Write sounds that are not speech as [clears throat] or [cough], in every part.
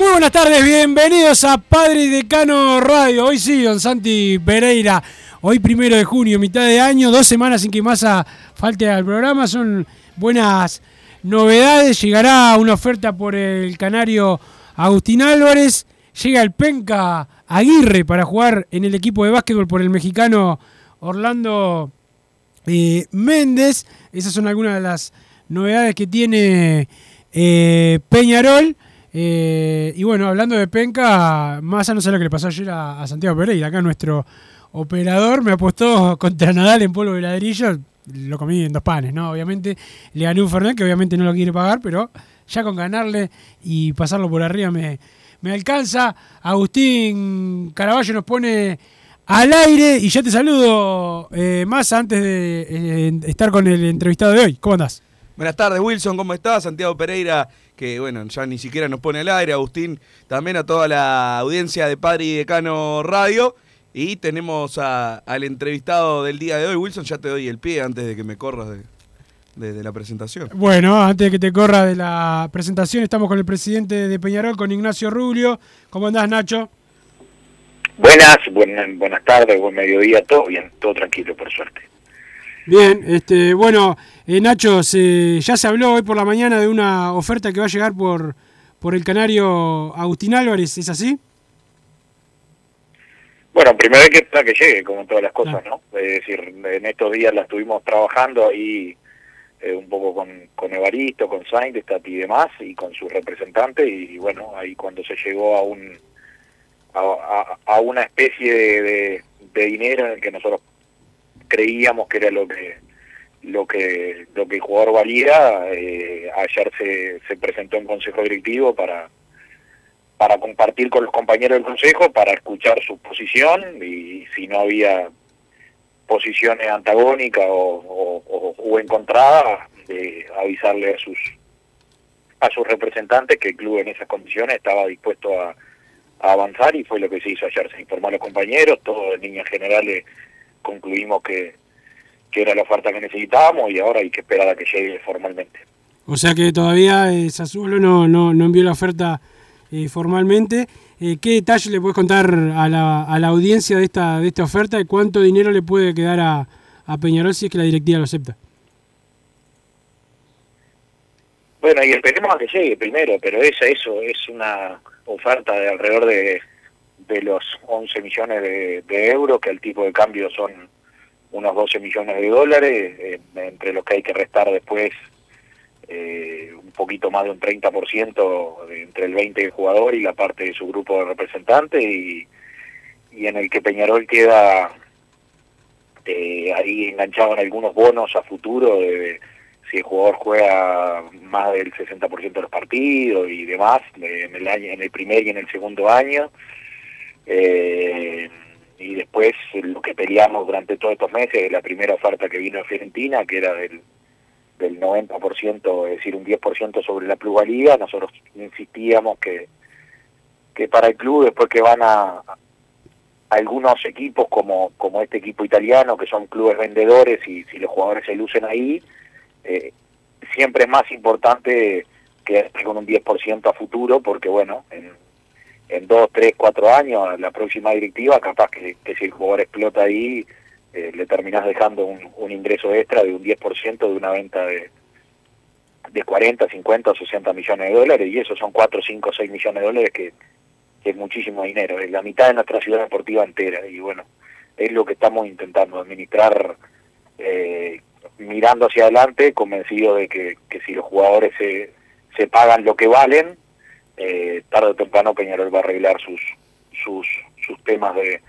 Muy buenas tardes, bienvenidos a Padre Decano Radio. Hoy sí, don Santi Pereira. Hoy primero de junio, mitad de año, dos semanas sin que Massa falte al programa. Son buenas novedades. Llegará una oferta por el canario Agustín Álvarez. Llega el Penca Aguirre para jugar en el equipo de básquetbol por el mexicano Orlando eh, Méndez. Esas son algunas de las novedades que tiene eh, Peñarol. Eh, y bueno, hablando de penca, más a no sé lo que le pasó ayer a, Santiago Pereira, acá nuestro operador me apostó contra Nadal en polvo de ladrillo, lo comí en dos panes, ¿no? Obviamente le gané un Fernet que obviamente no lo quiere pagar, pero ya con ganarle y pasarlo por arriba me, me alcanza. Agustín Caraballo nos pone al aire y ya te saludo eh, más antes de eh, estar con el entrevistado de hoy. ¿Cómo andás? Buenas tardes, Wilson, ¿cómo estás? Santiago Pereira, que bueno, ya ni siquiera nos pone al aire. Agustín, también a toda la audiencia de Padre y Decano Radio. Y tenemos a- al entrevistado del día de hoy. Wilson, ya te doy el pie antes de que me corras de, de- de la presentación. Bueno, antes de que te corra de la presentación, estamos con el presidente de Peñarol, con Ignacio Rubio. ¿Cómo andás, Nacho? Buenas, buen- buenas tardes, buen mediodía, todo bien, todo tranquilo, por suerte. Bien, este, bueno, eh, Nacho, se- ya se habló hoy por la mañana de una oferta que va a llegar por, por el canario Agustín Álvarez, ¿es así? Bueno, primero hay que esperar que llegue, como todas las cosas, ¿no? Es decir, en estos días la estuvimos trabajando ahí eh, un poco con, con Evaristo, con Sainz, y demás, y con sus representantes, y bueno, ahí cuando se llegó a un a, a- a una especie de, de- de dinero en el que nosotros creíamos que era lo que lo que lo que el jugador valía eh, ayer se, se presentó en consejo directivo para para compartir con los compañeros del consejo para escuchar su posición y si no había posiciones antagónicas o, o, o- encontradas de avisarle a sus a sus representantes que el club en esas condiciones estaba dispuesto a, a avanzar y fue lo que se hizo ayer. Se informó a los compañeros todos en líneas generales concluimos que que era la oferta que necesitábamos y ahora hay que esperar a que llegue formalmente. O sea que todavía eh, Sassuolo no, no, no envió la oferta eh, formalmente. Eh, ¿Qué detalle le puedes contar a la, a la audiencia de esta, de esta oferta y cuánto dinero le puede quedar a, a Peñarol si es que la directiva lo acepta? Bueno, y esperemos a que llegue primero, pero esa, eso es una oferta de alrededor de, de los 11 millones de, de euros, que al tipo de cambio son unos 12 millones de dólares, eh, entre los que hay que restar después eh, un poquito más de un 30% de- entre el 20 del jugador y la parte de su grupo de representantes, y, y en el que Peñarol queda eh, ahí enganchado en algunos bonos a futuro de si el jugador juega más del 60% de los partidos y demás en el año en el primer y en el segundo año y después lo que peleamos durante todos estos meses la primera oferta que vino de Fiorentina que era del del 90%, es decir, un 10% sobre la plusvalía, nosotros insistíamos que, que para el club, después que van a, algunos equipos como, como este equipo italiano, que son clubes vendedores y si los jugadores se lucen ahí, eh, siempre es más importante que con un 10% a futuro, porque bueno, en, en dos, tres, cuatro años, la próxima directiva, capaz que, si el jugador explota ahí, eh, le terminás dejando un, ingreso extra de un 10% de una venta de, de 40, 50 o 60 millones de dólares, y eso son 4, 5, 6 millones de dólares que, que es muchísimo dinero, es la mitad de nuestra ciudad deportiva entera, y bueno, es lo que estamos intentando administrar eh, mirando hacia adelante, convencido de que, que si los jugadores se, se pagan lo que valen, eh, tarde o temprano Peñarol va a arreglar sus, sus, sus temas de,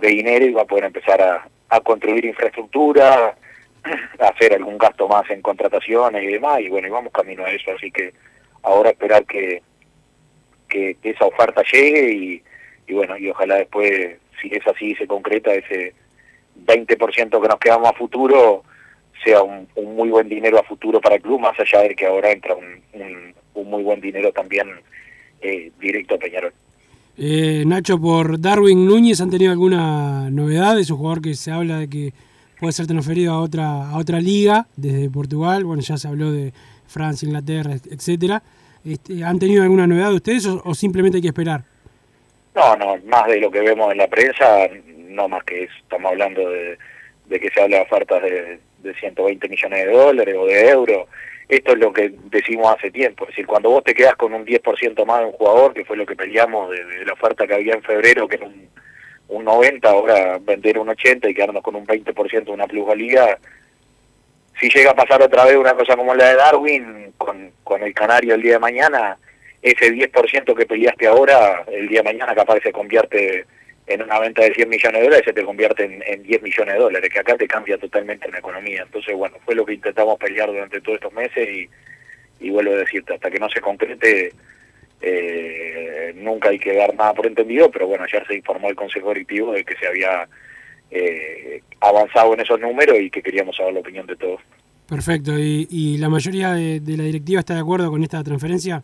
dinero y va a poder empezar a, a construir infraestructura, [clears throat] a hacer algún gasto más en contrataciones y demás, y bueno, y vamos camino a eso, así que ahora esperar que, que, que esa oferta llegue y, y bueno, y ojalá después, si es así, se concreta ese 20% que nos quedamos a futuro, sea un, un, muy buen dinero a futuro para el club, más allá de que ahora entra un, un, un muy buen dinero también eh, directo a Peñarol. Eh, Nacho, por Darwin Núñez, ¿han tenido alguna novedad? Es un jugador que se habla de que puede ser transferido a otra, a otra liga desde Portugal. Bueno, ya se habló de Francia, Inglaterra, etcétera. Este, ¿Han tenido alguna novedad de ustedes o, o, simplemente hay que esperar? No, no, más de lo que vemos en la prensa, no más que eso. Estamos hablando de, de que se habla de ofertas de, de 120 millones de dólares o de euros esto es lo que decimos hace tiempo, es decir, cuando vos te quedas con un 10% más de un jugador, que fue lo que peleamos de, de, la oferta que había en febrero, que era un, un 90, ahora vender un 80 y quedarnos con un 20% de una plusvalía, si llega a pasar otra vez una cosa como la de Darwin, con, con el Canario el día de mañana, ese 10% que peleaste ahora, el día de mañana capaz se convierte en una venta de 100 millones de dólares se te convierte en, en 10 millones de dólares, que acá te cambia totalmente la economía. Entonces, bueno, fue lo que intentamos pelear durante todos estos meses y, y vuelvo a decirte, hasta que no se concrete, eh, nunca hay que dar nada por entendido, pero bueno, ayer se informó el Consejo Directivo de que se había eh, avanzado en esos números y que queríamos saber la opinión de todos. Perfecto, ¿y, y la mayoría de, de la directiva está de acuerdo con esta transferencia?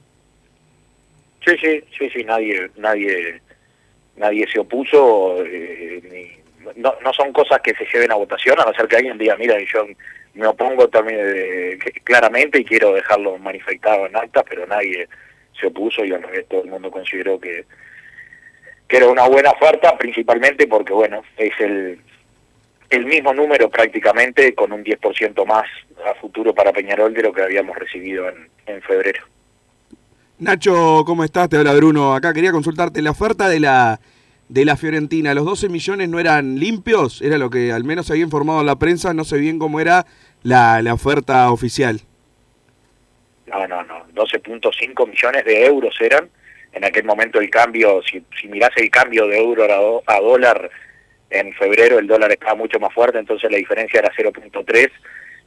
Sí, sí, sí, sí, nadie, nadie nadie se opuso, eh, ni, no, no son cosas que se lleven a votación, a no ser que alguien diga, mira, yo me opongo también claramente y quiero dejarlo manifestado en acta, pero nadie se opuso y al revés todo el mundo consideró que, que era una buena oferta, principalmente porque, bueno, es el, el mismo número prácticamente con un 10% más a futuro para Peñarol de lo que habíamos recibido en, en febrero. Nacho, ¿cómo estás? Te habla Bruno. Acá quería consultarte la oferta de la de la Fiorentina. ¿Los 12 millones no eran limpios? Era lo que al menos había informado la prensa. No sé bien cómo era la, la oferta oficial. No, no, no. 12.5 millones de euros eran. En aquel momento el cambio, si, si mirás el cambio de euro a, a dólar, en febrero el dólar estaba mucho más fuerte, entonces la diferencia era 0.3,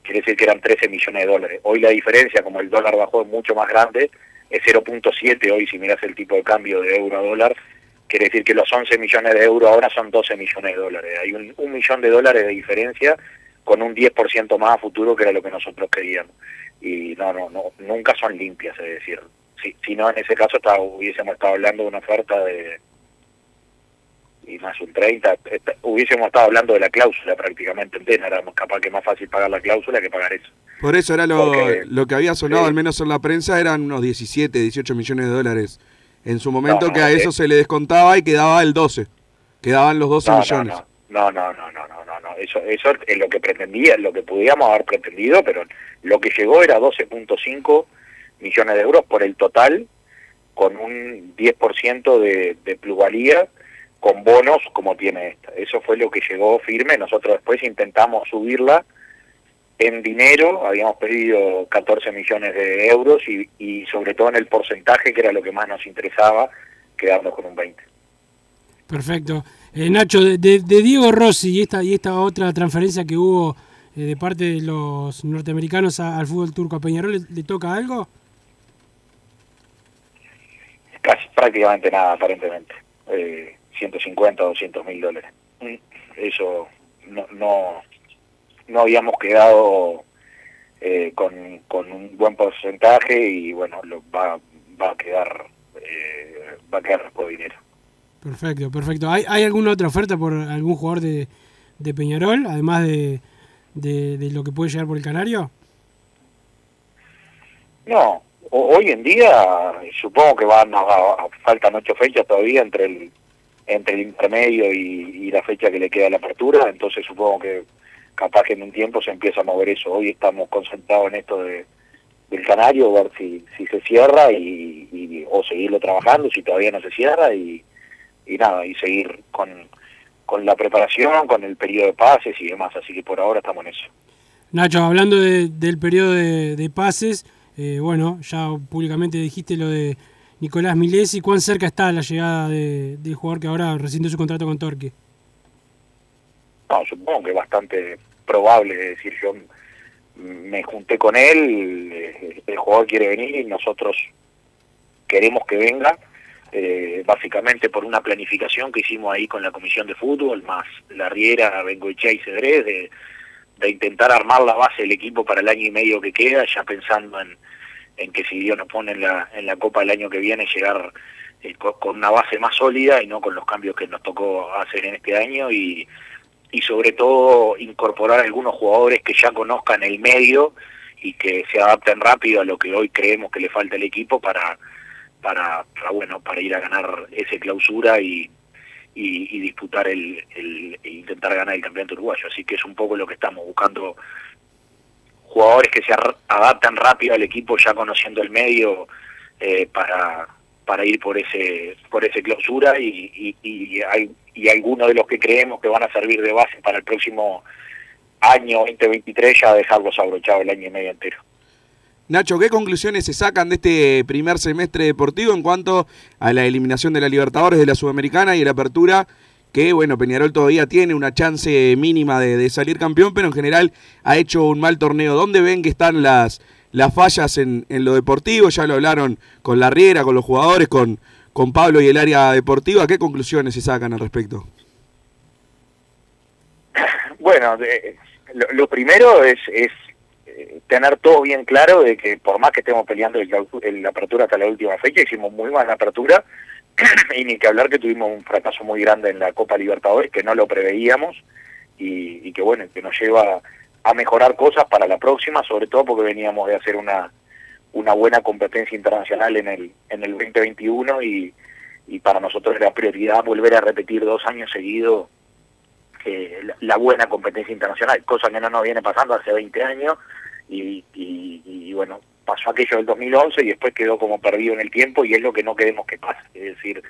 quiere decir que eran 13 millones de dólares. Hoy la diferencia, como el dólar bajó, es mucho más grande, es 0.7 hoy si miras el tipo de cambio de euro a dólar, quiere decir que los 11 millones de euros ahora son 12 millones de dólares. Hay un, un millón de dólares de diferencia con un 10% más a futuro que era lo que nosotros queríamos. Y no, no, no nunca son limpias, es decir, si, si no en ese caso estaba, hubiésemos estado hablando de una oferta de y más un 30, hubiésemos estado hablando de la cláusula prácticamente entera, era capaz que más fácil pagar la cláusula que pagar eso. Por eso era lo, Porque, lo que había sonado, eh, al menos en la prensa, eran unos 17, 18 millones de dólares. En su momento no, que a eso eh, se le descontaba y quedaba el 12, quedaban los 12 no, millones. No, no, no, no, no, no, no, eso, eso es lo que pretendía, lo que podíamos haber pretendido, pero lo que llegó era 12.5 millones de euros por el total, con un 10% de, de plusvalía con bonos como tiene esta. Eso fue lo que llegó firme. Nosotros después intentamos subirla en dinero, habíamos pedido 14 millones de euros y, y sobre todo en el porcentaje, que era lo que más nos interesaba, quedarnos con un 20. Perfecto. Eh, Nacho, de, de, Diego Rossi y esta, y esta otra transferencia que hubo eh, de parte de los norteamericanos a- al fútbol turco. ¿A Peñarol le, le toca algo? Casi, prácticamente nada, aparentemente. Eh, 150 o 200 mil dólares. Mm, Eso no, no, no habíamos quedado eh, con, con un buen porcentaje y bueno, lo, va, va a quedar eh, va a quedar por dinero. Perfecto, perfecto. ¿Hay, hay alguna otra oferta por algún jugador de, de Peñarol, además de, de, de lo que puede llegar por el Canario? No, ho- hoy en día supongo que van a, a- faltan ocho fechas todavía entre el entre el intermedio y, y la fecha que le queda a la apertura, entonces supongo que capaz que en un tiempo se empieza a mover eso. Hoy estamos concentrados en esto de del canario, ver si, si se cierra y, y- o seguirlo trabajando si todavía no se cierra y, y nada, y seguir con, con la preparación, con el periodo de pases y demás, así que por ahora estamos en eso. Nacho, hablando de- del periodo de, de pases, eh, bueno, ya públicamente dijiste lo de Nicolás Milesi. ¿Cuán cerca está la llegada de- del jugador que ahora rescindió su contrato con Torque? No, supongo que es bastante probable, decir, yo me junté con él, eh, el jugador quiere venir y nosotros queremos que venga, eh, básicamente por una planificación que hicimos ahí con la Comisión de Fútbol, más la Riera, Bengoechea y Cedrés, de, intentar armar la base del equipo para el año y medio que queda, ya pensando en, en que si Dios nos pone en la, en la Copa el año que viene, llegar eh, co- con una base más sólida y no con los cambios que nos tocó hacer en este año y, y sobre todo incorporar algunos jugadores que ya conozcan el medio y que se adapten rápido a lo que hoy creemos que le falta al equipo para para, bueno para ir a ganar ese clausura y, y, y disputar el, el e intentar ganar el campeonato uruguayo. Así que es un poco lo que estamos buscando. Jugadores que se adaptan rápido al equipo ya conociendo el medio eh, para para ir por ese por ese clausura y, y, y, hay, y algunos de los que creemos que van a servir de base para el próximo año 2023 ya dejarlos abrochados el año y medio entero. Nacho, ¿qué conclusiones se sacan de este primer semestre deportivo en cuanto a la eliminación de la Libertadores, de la Sudamericana y la apertura? Que, bueno, Peñarol todavía tiene una chance mínima de, salir campeón, pero en general ha hecho un mal torneo. ¿Dónde ven que están las, las fallas en, en lo deportivo? Ya lo hablaron con la Riera, con los jugadores, con, con Pablo y el área deportiva. ¿Qué conclusiones se sacan al respecto? [laughs] Bueno, lo, lo primero es, es eh, tener todo bien claro de que por más que estemos peleando la apertura hasta la última fecha, hicimos muy mala apertura [clears throat] y ni que hablar que tuvimos un fracaso muy grande en la Copa Libertadores que no lo preveíamos y, y que bueno, que nos lleva a mejorar cosas para la próxima, sobre todo porque veníamos de hacer una una buena competencia internacional en el en el 2021 y, y para nosotros era prioridad volver a repetir dos años seguidos eh, la, buena competencia internacional, cosa que no nos viene pasando hace 20 años y, y, y, bueno, pasó aquello del 2011 y después quedó como perdido en el tiempo y es lo que no queremos que pase, es decir,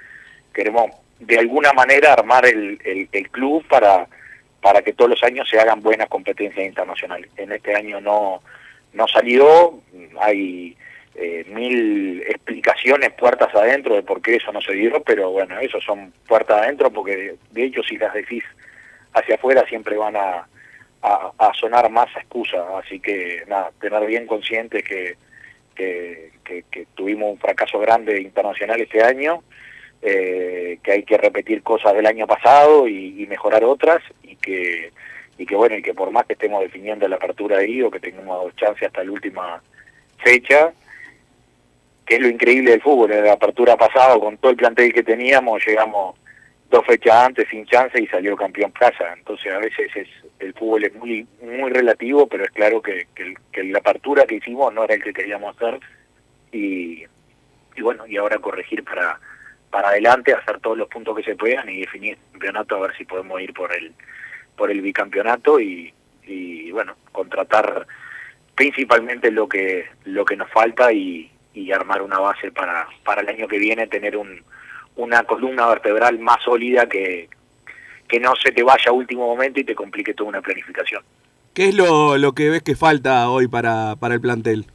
queremos de alguna manera armar el, el, el club para para que todos los años se hagan buenas competencias internacionales. En este año no no salió, hay eh, mil explicaciones puertas adentro de por qué eso no se dio, pero bueno, eso son puertas adentro porque de, hecho si las decís hacia afuera siempre van a, sonar más a excusa, así que nada, tener bien consciente que, que, que, tuvimos un fracaso grande internacional este año, eh, que hay que repetir cosas del año pasado y mejorar otras y que y que bueno y que por más que estemos definiendo la apertura ahí o que tengamos dos chances hasta la última fecha que es lo increíble del fútbol en la apertura pasada con todo el plantel que teníamos llegamos dos fechas antes sin chance y salió campeón casa entonces a veces es el fútbol es muy muy relativo pero es claro que, que, que la apertura que hicimos no era el que queríamos hacer. Y, y bueno y ahora corregir para para adelante hacer todos los puntos que se puedan y definir el campeonato a ver si podemos ir por el por el bicampeonato y, y bueno contratar principalmente lo que lo que nos falta y, y armar una base para para el año que viene tener un una columna vertebral más sólida que que no se te vaya a último momento y te complique toda una planificación. ¿Qué es lo, lo que ves que falta hoy para, para el plantel?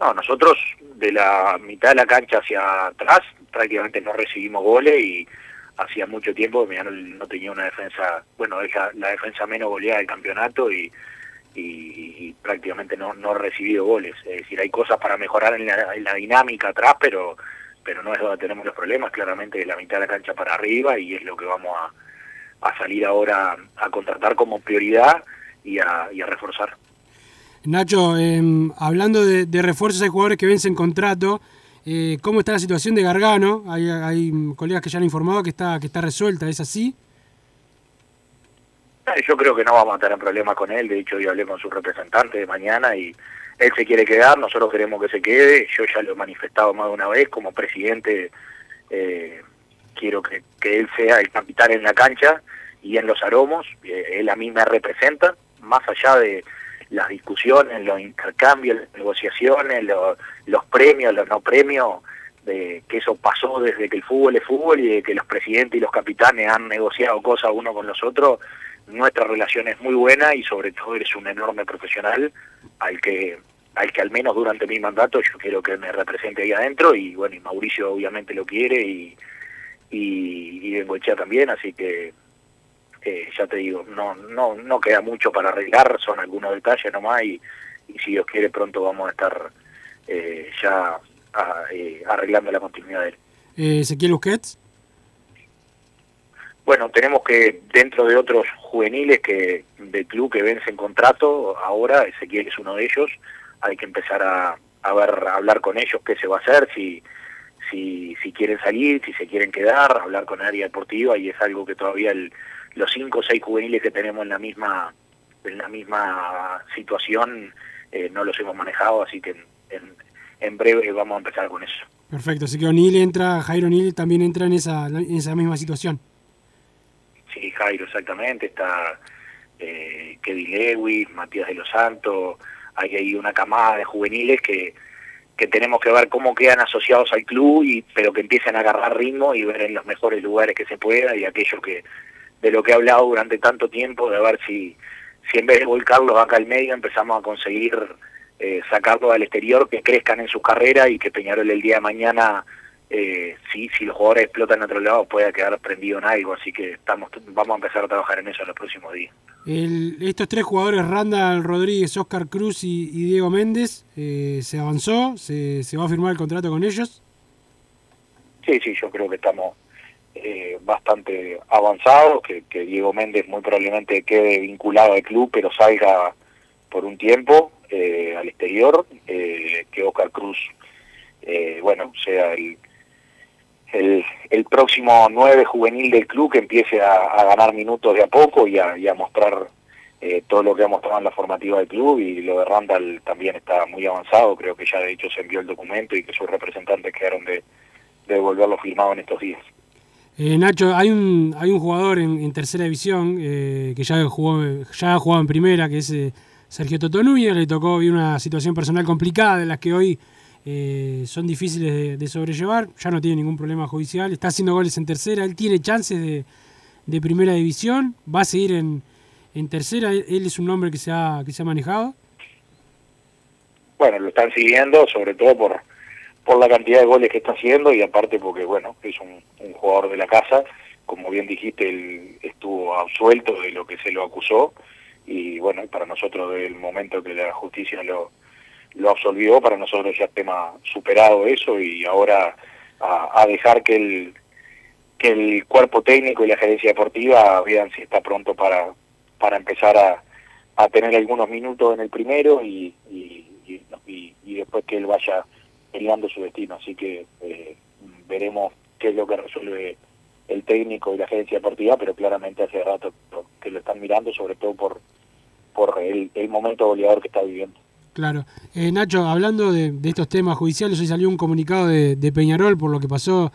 No, nosotros de la mitad de la cancha hacia atrás prácticamente no recibimos goles y hacía mucho tiempo que Peñarol no tenía una defensa, bueno, es la, defensa menos goleada del campeonato y, y, prácticamente no, no ha recibido goles. Es decir, hay cosas para mejorar en la, en la dinámica atrás, pero pero no es donde tenemos los problemas, claramente de la mitad de la cancha para arriba y es lo que vamos a, a salir ahora a contratar como prioridad y a, y a reforzar. Nacho, eh, hablando de, de, refuerzos, hay jugadores que vencen contrato. Eh, ¿Cómo está la situación de Gargano? Hay, hay, colegas que ya han informado que está, que está resuelta, ¿es así? Eh, yo creo que no vamos a tener problemas con él. De hecho, yo hablé con su representante de mañana y él se quiere quedar, nosotros queremos que se quede. Yo ya lo he manifestado más de una vez como presidente. Eh, quiero que, que, él sea el capitán en la cancha y en los aromos. Eh, él a mí me representa, más allá de las discusiones, los intercambios, las negociaciones, los, los premios, los no premios, de que eso pasó desde que el fútbol es fútbol y de que los presidentes y los capitanes han negociado cosas uno con los otros, nuestra relación es muy buena y sobre todo eres un enorme profesional al que al que al menos durante mi mandato yo quiero que me represente ahí adentro y bueno y Mauricio obviamente lo quiere y y, y Bengoechea también así que eh, ya te digo no no no queda mucho para arreglar son algunos detalles nomás y, y si Dios quiere pronto vamos a estar eh, ya a, eh, arreglando la continuidad de él. Eh, Ezequiel Busquets. Bueno, tenemos que, dentro de otros juveniles que del club que vencen contrato, ahora Ezequiel es uno de ellos, hay que empezar a, a ver, a hablar con ellos qué se va a hacer, si, si, si quieren salir, si se quieren quedar, hablar con el área deportiva y es algo que todavía el, los cinco o seis juveniles que tenemos en la misma, en la misma situación eh, no los hemos manejado, así que en, en, en breve vamos a empezar con eso. Perfecto, así que O'Neill entra, Jairo O'Neill también entra en esa, en esa misma situación. Sí, Jairo, exactamente. Está eh, Kevin Lewis, Matías de los Santos. Hay ahí una camada de juveniles que, que tenemos que ver cómo quedan asociados al club, y pero que empiecen a agarrar ritmo y ver en los mejores lugares que se pueda y aquello que de lo que he hablado durante tanto tiempo, de ver si, si en vez de volcarlos acá al medio empezamos a conseguir eh, sacarlos al exterior, que crezcan en sus carreras y que Peñarol el día de mañana eh, si, si los jugadores explotan en otro lado pueda quedar prendido en algo, así que estamos vamos a empezar a trabajar en eso en los próximos días. El, estos tres jugadores, Randall Rodríguez, Oscar Cruz y, y Diego Méndez, eh, ¿se avanzó? ¿Se, ¿Se va a firmar el contrato con ellos? Sí, sí, yo creo que estamos eh, bastante avanzados, que, que Diego Méndez muy probablemente quede vinculado al club, pero salga por un tiempo eh, al exterior, eh, que Oscar Cruz, eh, bueno, sea el, el, próximo nueve juvenil del club que empiece a, ganar minutos de a poco y a, y a mostrar eh, todo lo que ha mostrado en la formativa del club y lo de Randall también está muy avanzado, creo que ya de hecho se envió el documento y que sus representantes quedaron de, de devolverlo firmado en estos días. Eh, Nacho, hay un hay un jugador en, tercera división eh, que ya jugó ya ha jugado en primera, que es eh, Sergio Toto le tocó una situación personal complicada de las que hoy eh, son difíciles de, de, sobrellevar, ya no tiene ningún problema judicial, está haciendo goles en tercera, él tiene chances de, de primera división, va a seguir en, en tercera, él, es un nombre que se ha, que se ha manejado. Bueno, lo están siguiendo, sobre todo por, por la cantidad de goles que está haciendo y aparte porque, bueno, es un, un jugador de la casa, como bien dijiste, él estuvo absuelto de lo que se lo acusó y bueno, para nosotros desde el momento que la justicia lo, lo absolvió, para nosotros ya tema superado eso y ahora a, a dejar que el, que el cuerpo técnico y la gerencia deportiva vean si está pronto para, para empezar a, a tener algunos minutos en el primero y, y, y, y después que él vaya peleando su destino. Así que eh, veremos qué es lo que resuelve el técnico y la agencia deportiva, pero claramente hace rato que lo están mirando, sobre todo por, por el, momento goleador que está viviendo. Claro. Eh, Nacho, hablando de, estos temas judiciales, hoy salió un comunicado de, Peñarol por lo que pasó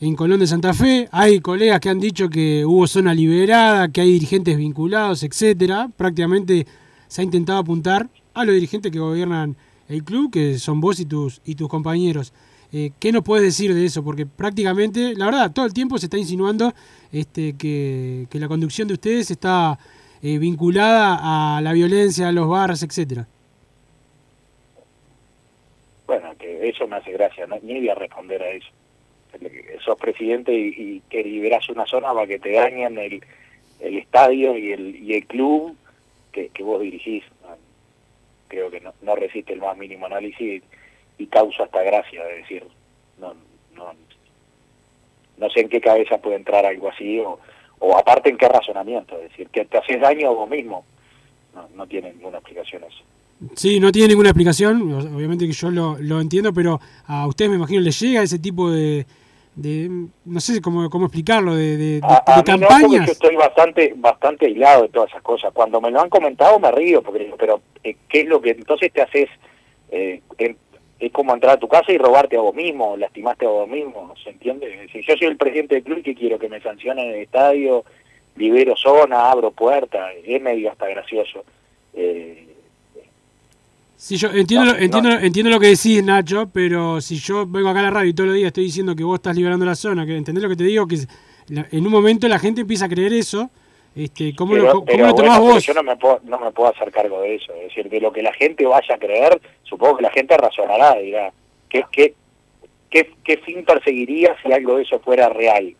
en Colón de Santa Fe. Hay colegas que han dicho que hubo zona liberada, que hay dirigentes vinculados, etcétera. Prácticamente se ha intentado apuntar a los dirigentes que gobiernan el club, que son vos y tus, y tus compañeros. Eh, ¿Qué nos puedes decir de eso? Porque prácticamente, la verdad, todo el tiempo se está insinuando este, que, que la conducción de ustedes está eh, vinculada a la violencia, a los barras, etcétera. Bueno, que eso me hace gracia, ¿no? ni voy a responder a eso. sos presidente y, y que liberás una zona para que te dañen el, el estadio y el, y el club que, que vos dirigís. Creo que no, resiste el más mínimo análisis y, causa hasta gracia, es decir, no, no, no sé en qué cabeza puede entrar algo así o, o aparte en qué razonamiento, es decir, que te haces daño a vos mismo. No, no tiene ninguna explicación eso. Sí, no tiene ninguna explicación, obviamente que yo lo, lo entiendo, pero a ustedes me imagino les llega ese tipo de, de no sé cómo, cómo explicarlo, de, de- de- A, a de no, porque campañas. yo estoy bastante bastante aislado de todas esas cosas. Cuando me lo han comentado me río, porque pero eh, ¿qué es lo que entonces te haces? Eh, em- es como entrar a tu casa y robarte a vos mismo, lastimaste a vos mismo, ¿se entiende? Si yo soy el presidente del club, que quiero? Que me sancionen en el estadio, libero zona, abro puerta, es medio hasta gracioso. Eh, Sí, yo entiendo, No, lo, entiendo, no. entiendo lo que decís, Nacho, pero si yo vengo acá a la radio y todos los días estoy diciendo que vos estás liberando la zona, que ¿entendés lo que te digo? Que en un momento la gente empieza a creer eso. Este, ¿Cómo, pero, lo, cómo pero lo tomás bueno, vos? yo no me, puedo, no me puedo hacer cargo de eso. Es decir, de lo que la gente vaya a creer, supongo que la gente razonará, dirá, ¿qué, qué, qué, qué fin perseguiría si algo de eso fuera real?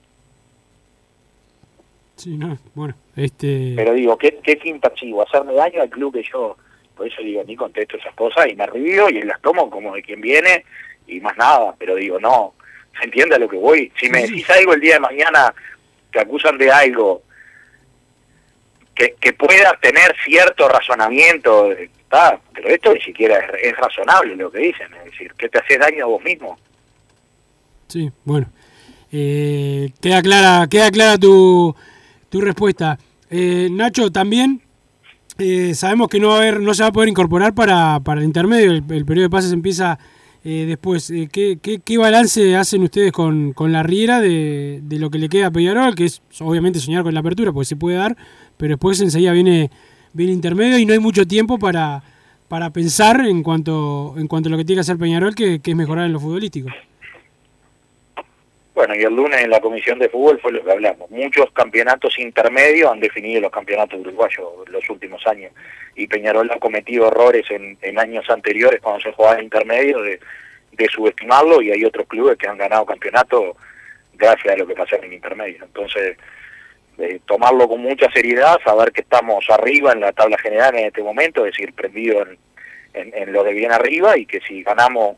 Sí, no, bueno, este... Pero digo, ¿qué, qué fin persigo? ¿Hacerme daño al club que yo? Por eso digo, ni contesto esas cosas y me río y las tomo como de quien viene y más nada. Pero digo, no, ¿se entiende a lo que voy? Si me decís algo el día de mañana, te acusan de algo que, que pueda tener cierto razonamiento, está, pero esto ni siquiera es, es razonable lo que dicen, es decir, que te haces daño a vos mismo. Sí, bueno. Eh, queda clara, queda clara tu, tu respuesta. Eh, Nacho, también eh, sabemos que no va a haber, no se va a poder incorporar para, para el intermedio, el, periodo de pases empieza eh, después. Eh, ¿qué, qué, qué balance hacen ustedes con, con la Riera de, de lo que le queda a Peñarol? Que es obviamente soñar con la apertura, porque se puede dar, pero después enseguida viene, viene intermedio y no hay mucho tiempo para, para pensar en cuanto, en cuanto a lo que tiene que hacer Peñarol, que es mejorar en lo futbolístico. Bueno, y el lunes en la comisión de fútbol fue lo que hablamos. Muchos campeonatos intermedios han definido los campeonatos uruguayos los últimos años. Y Peñarol ha cometido errores en, en años anteriores cuando se jugaba en intermedio de, subestimarlo y hay otros clubes que han ganado campeonatos gracias a lo que pasó en intermedio. Entonces, eh, tomarlo con mucha seriedad, saber que estamos arriba en la tabla general en este momento, es decir, prendido en, en, en lo de bien arriba y que si ganamos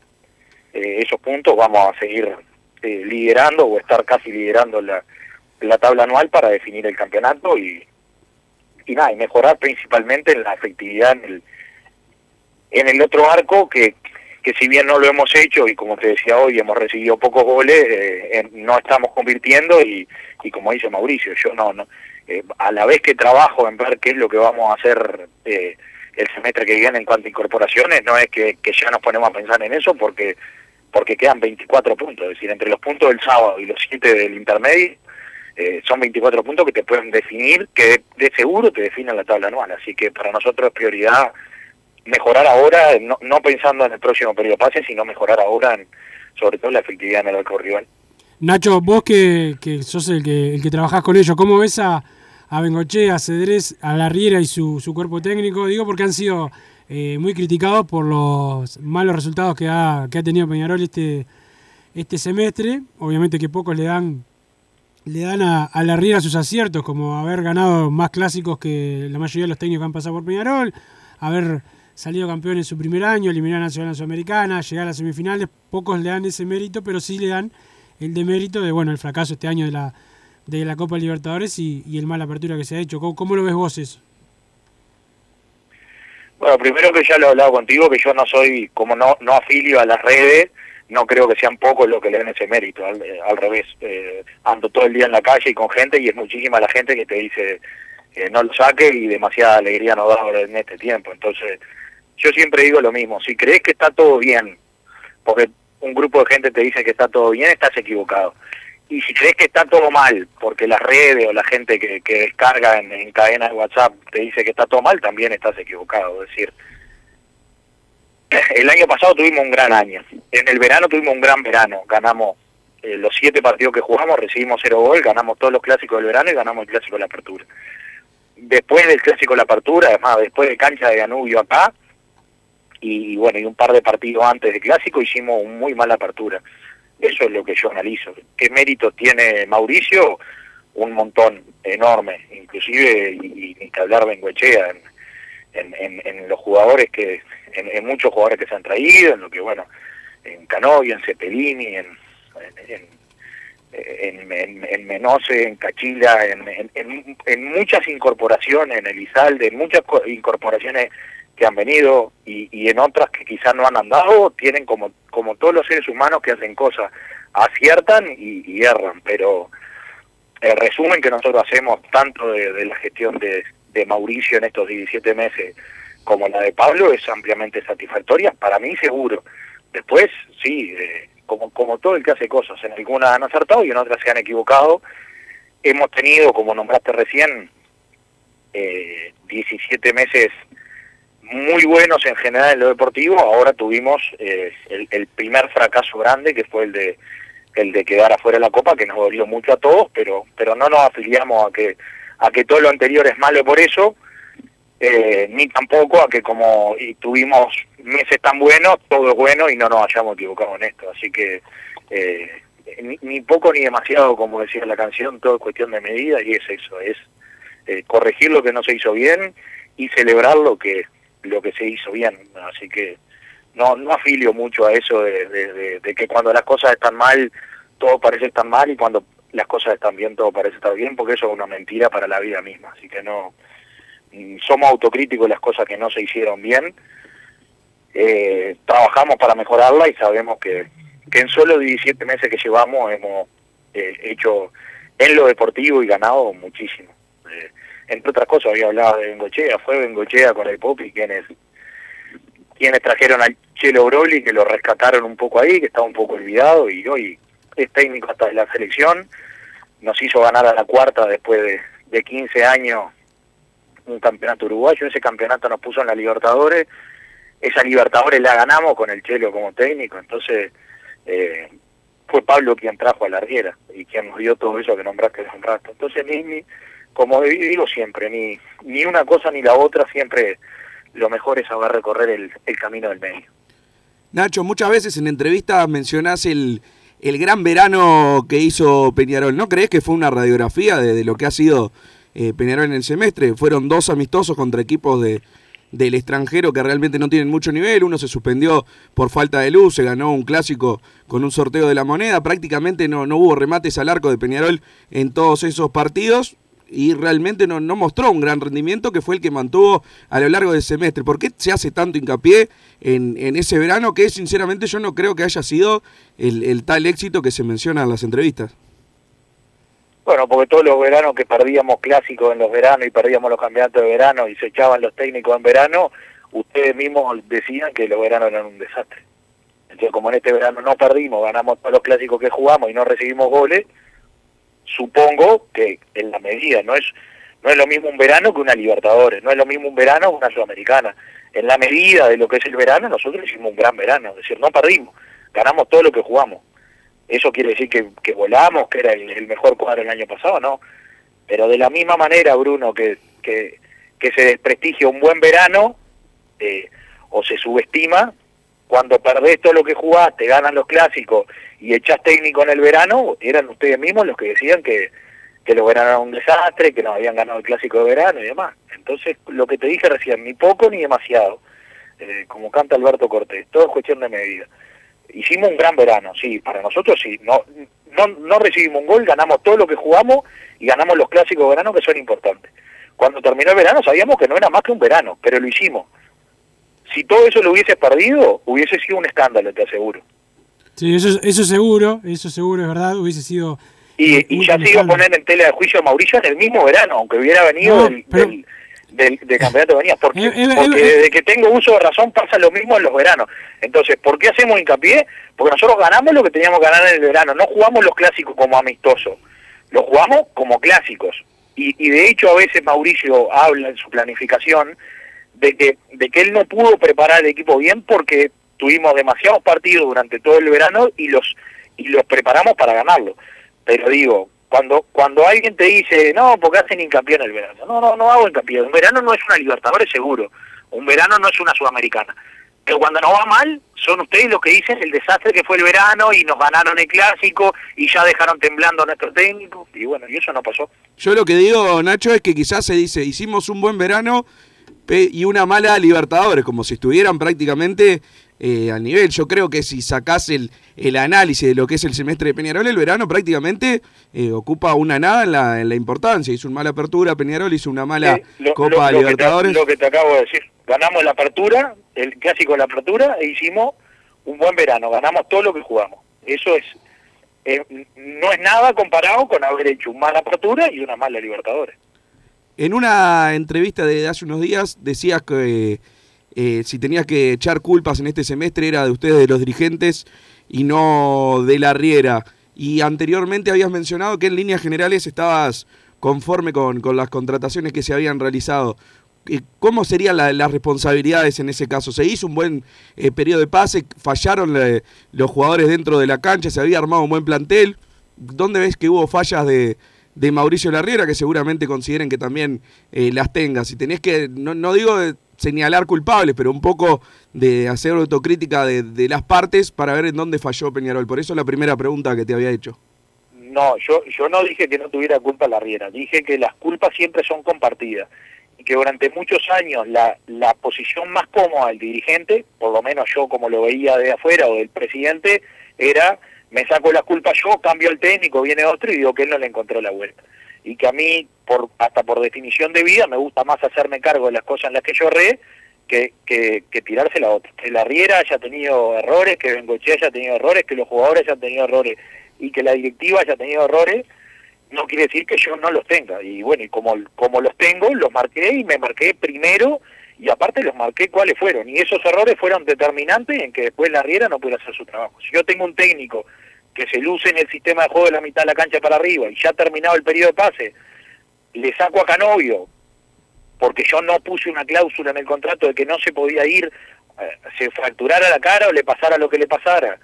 eh, esos puntos vamos a seguir eh, liderando o estar casi liderando la, la tabla anual para definir el campeonato y, y nada, y mejorar principalmente en la efectividad en el, en el otro arco que, que si bien no lo hemos hecho y como te decía hoy hemos recibido pocos goles, eh, no estamos convirtiendo y, y como dice Mauricio, yo no, no eh, a la vez que trabajo en ver qué es lo que vamos a hacer eh, el semestre que viene en cuanto a incorporaciones, no es que, que ya nos ponemos a pensar en eso porque porque quedan 24 puntos, es decir, entre los puntos del sábado y los 7 del intermedio, eh, son 24 puntos que te pueden definir, que de, seguro te definen la tabla anual, así que para nosotros es prioridad mejorar ahora, no, pensando en el próximo periodo de pase, sino mejorar ahora en, sobre todo la efectividad en el arco rival. Nacho, vos que, que sos el que, el que trabajás con ellos, ¿cómo ves a, a Bengoche, a Cedrés, a La Riera y su, su cuerpo técnico? Digo porque han sido eh, muy criticados por los malos resultados que ha, que ha tenido Peñarol este, este semestre. Obviamente que pocos le dan le dan a, La Riera sus aciertos, como haber ganado más clásicos que la mayoría de los técnicos que han pasado por Peñarol, haber salido campeón en su primer año, eliminar a Nacional Sudamericana, llegar a las semifinales. Pocos le dan ese mérito, pero sí le dan el demérito de bueno el fracaso este año de la de la Copa Libertadores y, y el mala apertura que se ha hecho. ¿Cómo, cómo lo ves vos eso? Bueno, primero que ya lo he hablado contigo, que yo no soy, como no, no afilio a las redes, no creo que sean pocos los que le den ese mérito, al, eh, revés. Eh, ando todo el día en la calle y con gente y es muchísima la gente que te dice eh, no lo saque y demasiada alegría no da ahora en este tiempo. Entonces, yo siempre digo lo mismo, si crees que está todo bien, porque un grupo de gente te dice que está todo bien, estás equivocado. Y si crees que está todo mal, porque las redes o la gente que, que descarga en, en cadena de WhatsApp te dice que está todo mal, también estás equivocado. Es decir, el año pasado tuvimos un gran año. En el verano tuvimos un gran verano. Ganamos eh, los siete partidos que jugamos, recibimos cero gol, ganamos todos los clásicos del verano y ganamos el clásico de la apertura. Después del clásico de la apertura, además, después de cancha de Danubio acá, y bueno, y un par de partidos antes del clásico hicimos un muy mala apertura. Eso es lo que yo analizo. ¿Qué mérito tiene Mauricio? Un montón, enorme. Inclusive, y, ni que hablar Bengoechea en, en, en, en los jugadores que, en, en muchos jugadores que se han traído, en lo que, bueno, en Canovio, en Cepelini, en, en, en, en, en Menose, en Cachila, en, en, en, muchas incorporaciones, en Elizalde, en muchas co- incorporaciones que han venido y, y en otras que quizás no han andado, tienen como, como todos los seres humanos que hacen cosas, aciertan y, y erran, pero el resumen que nosotros hacemos tanto de, la gestión de, de Mauricio en estos 17 meses como la de Pablo es ampliamente satisfactoria, para mí seguro. Después, sí, eh, como, como todo el que hace cosas, en algunas han acertado y en otras se han equivocado. Hemos tenido, como nombraste recién, eh, 17 meses muy buenos en general en lo deportivo. Ahora tuvimos eh, el, primer fracaso grande, que fue el de el de quedar afuera de la Copa, que nos dolió mucho a todos, pero pero no nos afiliamos a que a que todo lo anterior es malo por eso, eh, ni tampoco a que como y tuvimos meses tan buenos, todo es bueno y no nos hayamos equivocado en esto. Así que eh, ni, ni poco ni demasiado, como decía la canción, todo es cuestión de medida y es eso, es eh, corregir lo que no se hizo bien y celebrar lo que lo que se hizo bien. Así que no no afilio mucho a eso de, que cuando las cosas están mal, todo parece estar mal y cuando las cosas están bien, todo parece estar bien, porque eso es una mentira para la vida misma. Así que no mm, somos autocríticos de las cosas que no se hicieron bien. Eh, trabajamos para mejorarla y sabemos que, que en solo 17 meses que llevamos hemos eh, hecho en lo deportivo y ganado muchísimo. Eh, entre otras cosas, había hablado de Bengochea, fue Bengochea con el Popi quienes quienes trajeron al Chelo Broly, que lo rescataron un poco ahí, que estaba un poco olvidado, y hoy es técnico hasta de la selección, nos hizo ganar a la cuarta después de, de 15 años un campeonato uruguayo, ese campeonato nos puso en la Libertadores, esa Libertadores la ganamos con el Chelo como técnico, entonces eh, fue Pablo quien trajo a la Riera y quien nos dio todo eso que nombraste hace un rato. Entonces, ni, ni- como digo siempre, ni, ni una cosa ni la otra, siempre lo mejor es saber recorrer el, camino del medio. Nacho, muchas veces en entrevistas mencionás el, el gran verano que hizo Peñarol. ¿No crees que fue una radiografía de, de lo que ha sido eh, Peñarol en el semestre? Fueron dos amistosos contra equipos de, del extranjero que realmente no tienen mucho nivel. Uno se suspendió por falta de luz, se ganó un clásico con un sorteo de la moneda. Prácticamente no, no hubo remates al arco de Peñarol en todos esos partidos y realmente no, no mostró un gran rendimiento que fue el que mantuvo a lo largo del semestre. ¿Por qué se hace tanto hincapié en, en ese verano que sinceramente yo no creo que haya sido el, el tal éxito que se menciona en las entrevistas? Bueno, porque todos los veranos que perdíamos clásicos en los veranos y perdíamos los campeonatos de verano y se echaban los técnicos en verano, ustedes mismos decían que los veranos eran un desastre. Entonces, como en este verano no perdimos, ganamos todos los clásicos que jugamos y no recibimos goles, supongo que en la medida, no es no es lo mismo un verano que una Libertadores, no es lo mismo un verano que una Sudamericana. En la medida de lo que es el verano, nosotros hicimos un gran verano, es decir, no perdimos, ganamos todo lo que jugamos. ¿Eso quiere decir que, volamos, que era el, mejor cuadro el año pasado? No. Pero de la misma manera, Bruno, que, que, que se desprestigia un buen verano eh, o se subestima, cuando perdés todo lo que jugaste, ganan los clásicos y echás técnico en el verano, eran ustedes mismos los que decían que, que los veranos eran un desastre, que no habían ganado el clásico de verano y demás. Entonces, lo que te dije recién, ni poco ni demasiado, eh, como canta Alberto Cortés, todo es cuestión de medida. Hicimos un gran verano, sí, para nosotros sí, no, no, no recibimos un gol, ganamos todo lo que jugamos y ganamos los clásicos de verano que son importantes. Cuando terminó el verano sabíamos que no era más que un verano, pero lo hicimos. Si todo eso lo hubiese perdido, hubiese sido un escándalo, te aseguro. Sí, eso, eso seguro, eso seguro es verdad, hubiese sido... Y, y ya se iba a poner en tela de juicio a Mauricio en el mismo verano, aunque hubiera venido No, del, pero- del, del- del campeonato de venía. Porque, Eh, eh, porque eh, desde que tengo uso de razón pasa lo mismo en los veranos. Entonces, ¿por qué hacemos hincapié? Porque nosotros ganamos lo que teníamos que ganar en el verano. No jugamos los clásicos como amistosos, los jugamos como clásicos. Y, y de hecho a veces Mauricio habla en su planificación de que, de que él no pudo preparar el equipo bien porque tuvimos demasiados partidos durante todo el verano y los y los preparamos para ganarlo. Pero digo, cuando cuando alguien te dice, no, porque hacen hincapié en el verano. No, no, no hago hincapié. Un verano no es una Libertadores seguro. Un verano no es una Sudamericana. Pero cuando nos va mal, son ustedes los que dicen el desastre que fue el verano y nos ganaron el clásico y ya dejaron temblando a nuestro técnico. Y bueno, y eso no pasó. Yo lo que digo, Nacho, es que quizás se dice, hicimos un buen verano y una mala Libertadores, como si estuvieran prácticamente eh, al nivel. Yo creo que si sacás el, el análisis de lo que es el semestre de Peñarol, el verano prácticamente eh, ocupa una nada en la, en la importancia. Hizo una mala apertura, Peñarol hizo una mala lo- Copa lo- lo que te- Libertadores. lo que te acabo de decir. Ganamos la apertura, el clásico de la apertura, e hicimos un buen verano. Ganamos todo lo que jugamos. Eso es eh, no es nada comparado con haber hecho una mala apertura y una mala Libertadores. En una entrevista de hace unos días decías que eh, si tenías que echar culpas en este semestre era de ustedes, de los dirigentes, y no de la Riera. Y anteriormente habías mencionado que en líneas generales estabas conforme con, con las contrataciones que se habían realizado. Eh, ¿Cómo serían la- las responsabilidades en ese caso? ¿Se hizo un buen eh, periodo de pase? ¿Fallaron los jugadores dentro de la cancha? ¿Se había armado un buen plantel? ¿Dónde ves que hubo fallas de, de Mauricio Larriera que seguramente consideren que también las tenga? Si tenés que, no, no digo señalar culpables, pero un poco de hacer autocrítica de, las partes para ver en dónde falló Peñarol. Por eso la primera pregunta que te había hecho. No, yo, yo no dije que no tuviera culpa la Riera, dije que las culpas siempre son compartidas y que durante muchos años la, la posición más cómoda del dirigente, por lo menos yo como lo veía de afuera o del presidente, era me saco las culpas yo, cambio el técnico, viene otro y digo que él no le encontró la vuelta. Y que a mí, por hasta por definición de vida, me gusta más hacerme cargo de las cosas en las que yo erré que, que, que tirársela a otro. Que la Riera haya tenido errores, que Bengochea haya tenido errores, que los jugadores hayan tenido errores y que la directiva haya tenido errores, no quiere decir que yo no los tenga. Y bueno, y como, como los tengo, los marqué y me marqué primero y aparte los marqué cuáles fueron. Y esos errores fueron determinantes en que después la Riera no pudiera hacer su trabajo. Si yo tengo un técnico que se luce en el sistema de juego de la mitad de la cancha para arriba y ya ha terminado el periodo de pase, le saco a Canovio porque yo no puse una cláusula en el contrato de que no se podía ir, eh, se fracturara la cara o le pasara lo que le pasara.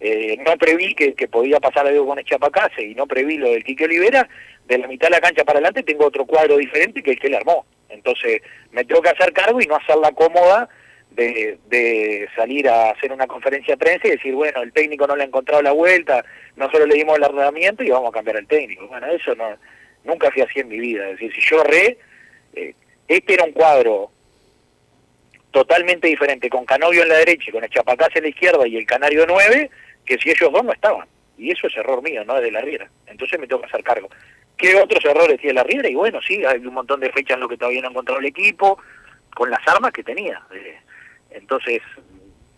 Eh, no preví que, que podía pasar algo con Echapacase y no preví lo del Quique Olivera, de la mitad de la cancha para adelante tengo otro cuadro diferente que el que él armó. Entonces me tengo que hacer cargo y no hacerla cómoda de, de salir a hacer una conferencia de prensa y decir, bueno, el técnico no le ha encontrado la vuelta, nosotros le dimos el herramienta y vamos a cambiar el técnico. Bueno, eso no nunca fui así en mi vida. Es decir, si yo re, eh, este era un cuadro totalmente diferente, con Canovio en la derecha y con Echapacase en la izquierda y el Canario 9, que si ellos dos no estaban. Y eso es error mío, no es de la Riera. Entonces me tengo que hacer cargo. ¿Qué otros errores tiene la Riera? Y bueno, sí, hay un montón de fechas en lo que todavía no ha encontrado el equipo, con las armas que tenía. Eh, entonces,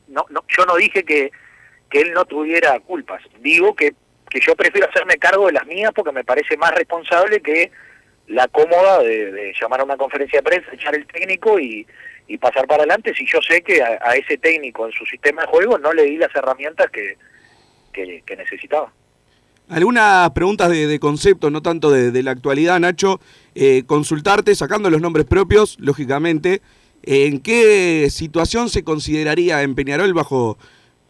no, no, yo no dije que, que él no tuviera culpas. Digo que, que yo prefiero hacerme cargo de las mías porque me parece más responsable que la cómoda de, llamar a una conferencia de prensa, echar el técnico y, pasar para adelante si yo sé que a, ese técnico en su sistema de juego no le di las herramientas que, que, necesitaba. Algunas preguntas de, concepto, no tanto de, de la actualidad, Nacho. Eh, consultarte, sacando los nombres propios, lógicamente, ¿en qué situación se consideraría en Peñarol bajo,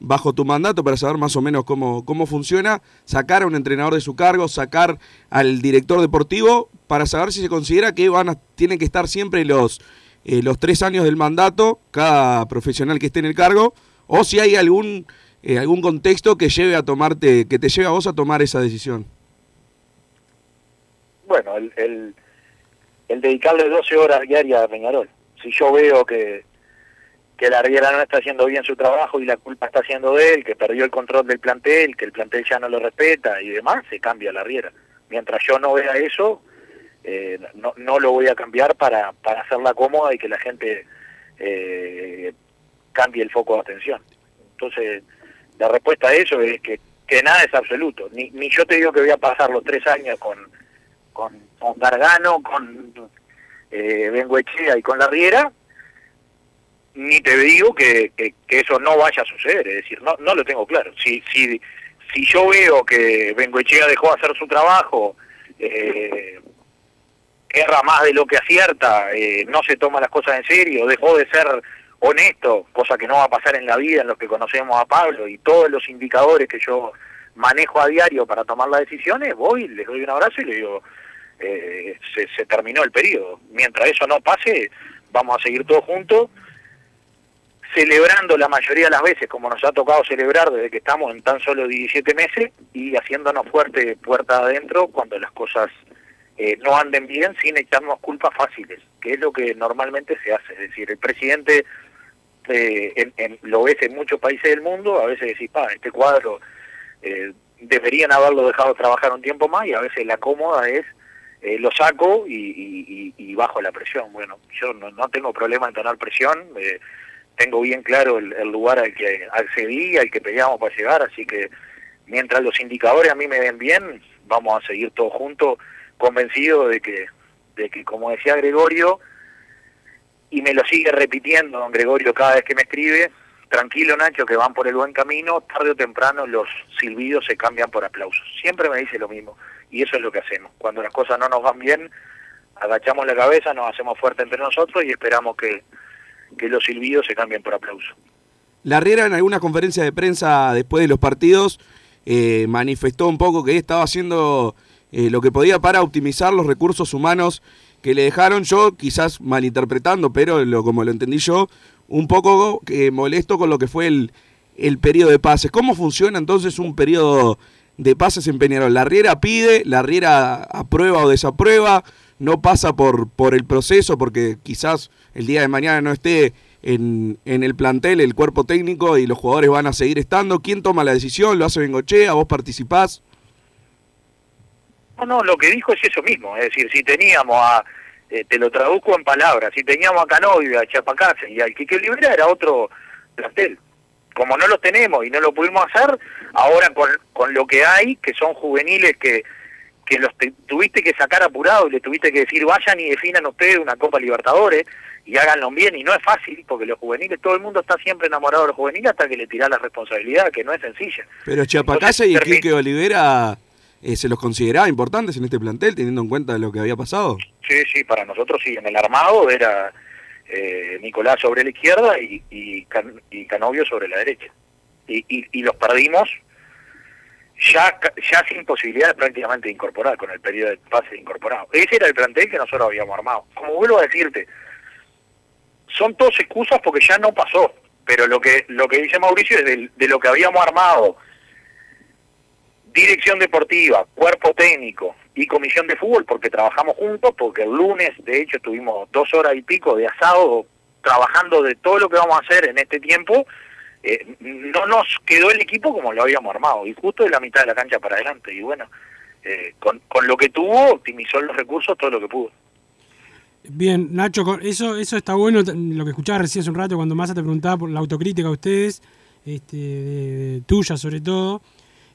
bajo tu mandato para saber más o menos cómo, cómo funciona? Sacar a un entrenador de su cargo, sacar al director deportivo, para saber si se considera que van a, tienen que estar siempre los, eh, los tres años del mandato, cada profesional que esté en el cargo, o si hay algún eh, algún contexto que lleve a tomarte, que te lleve a vos a tomar esa decisión. Bueno, el, el, el dedicarle 12 horas diarias a Peñarol. Si yo veo que, que la Riera no está haciendo bien su trabajo y la culpa está siendo de él, que perdió el control del plantel, que el plantel ya no lo respeta y demás, se cambia la Riera. Mientras yo no vea eso, eh, no, no lo voy a cambiar para, para hacerla cómoda y que la gente eh, cambie el foco de atención. Entonces, la respuesta a eso es que, que nada es absoluto. Ni, ni yo te digo que voy a pasar los tres años con, con, con Gargano, con eh, Bengoechea y con la Riera, ni te digo que, que, eso no vaya a suceder. Es decir, no, no lo tengo claro. Si, si, si yo veo que Bengoechea dejó de hacer su trabajo, eh, erra más de lo que acierta, eh, no se toma las cosas en serio, dejó de ser honesto, cosa que no va a pasar en la vida en los que conocemos a Pablo y todos los indicadores que yo manejo a diario para tomar las decisiones, voy, les doy un abrazo y le digo, eh, se, se terminó el periodo. Mientras eso no pase, vamos a seguir todos juntos, celebrando la mayoría de las veces, como nos ha tocado celebrar desde que estamos en tan solo 17 meses, y haciéndonos fuerte puerta adentro cuando las cosas eh, no anden bien sin echarnos culpas fáciles, que es lo que normalmente se hace. Es decir, el presidente eh, en, en- lo ves en muchos países del mundo, a veces decís, pa, este cuadro eh, deberían haberlo dejado trabajar un tiempo más y a veces la cómoda es eh, lo saco y, y- y- bajo la presión. Bueno, yo no, no tengo problema en tener presión, eh, tengo bien claro el, el lugar al que accedí, al que peleamos para llegar, así que mientras los indicadores a mí me den bien, vamos a seguir todos juntos convencidos de que, de que como decía Gregorio, y me lo sigue repitiendo don Gregorio cada vez que me escribe, tranquilo Nacho, que van por el buen camino, tarde o temprano los silbidos se cambian por aplausos. Siempre me dice lo mismo, y eso es lo que hacemos. Cuando las cosas no nos van bien, agachamos la cabeza, nos hacemos fuerte entre nosotros y esperamos que, que los silbidos se cambien por aplausos. La Riera en alguna conferencia de prensa después de los partidos eh, manifestó un poco que estaba haciendo eh, lo que podía para optimizar los recursos humanos que le dejaron. Yo, quizás malinterpretando, pero lo, como lo entendí yo, un poco eh, molesto con lo que fue el, el periodo de pases. ¿Cómo funciona entonces un periodo de pases en Peñarol? La Riera pide, la Riera aprueba o desaprueba, no pasa por, por el proceso porque quizás el día de mañana no esté en, en el plantel el cuerpo técnico y los jugadores van a seguir estando. ¿Quién toma la decisión? ¿Lo hace Bengochea? ¿Vos participás? No, no, lo que dijo es eso mismo, es decir, si teníamos a, eh, te lo traduzco en palabras, si teníamos a Canovio, a Chapacase y al Quique Olivera era otro plantel. Como no los tenemos y no lo pudimos hacer, ahora con, con lo que hay, que son juveniles que, que los te- tuviste que sacar apurado y le tuviste que decir vayan y definan ustedes una Copa Libertadores y háganlo bien, y no es fácil, porque los juveniles, todo el mundo está siempre enamorado de los juveniles hasta que le tirás la responsabilidad, que no es sencilla. Pero Chiapacase y Quique Olivera eh, se los consideraba importantes en este plantel, teniendo en cuenta lo que había pasado. Sí, sí, para nosotros sí. En el armado era eh, Nicolás sobre la izquierda y, y, Can- y Canovio sobre la derecha. Y, y, y los perdimos ya ya sin posibilidad de prácticamente de incorporar, con el periodo de pase incorporado. Ese era el plantel que nosotros habíamos armado. Como vuelvo a decirte, son todas excusas porque ya no pasó. Pero lo que lo que dice Mauricio es del- de lo que habíamos armado dirección deportiva, cuerpo técnico y comisión de fútbol, porque trabajamos juntos, porque el lunes, de hecho, estuvimos dos horas y pico de asado trabajando de todo lo que vamos a hacer en este tiempo, eh, no nos quedó el equipo como lo habíamos armado, y justo de la mitad de la cancha para adelante, y bueno, eh, con, con lo que tuvo, optimizó los recursos todo lo que pudo. Bien, Nacho, eso, eso está bueno, lo que escuchaba recién hace un rato cuando Massa te preguntaba por la autocrítica de ustedes, este, de- tuya sobre todo.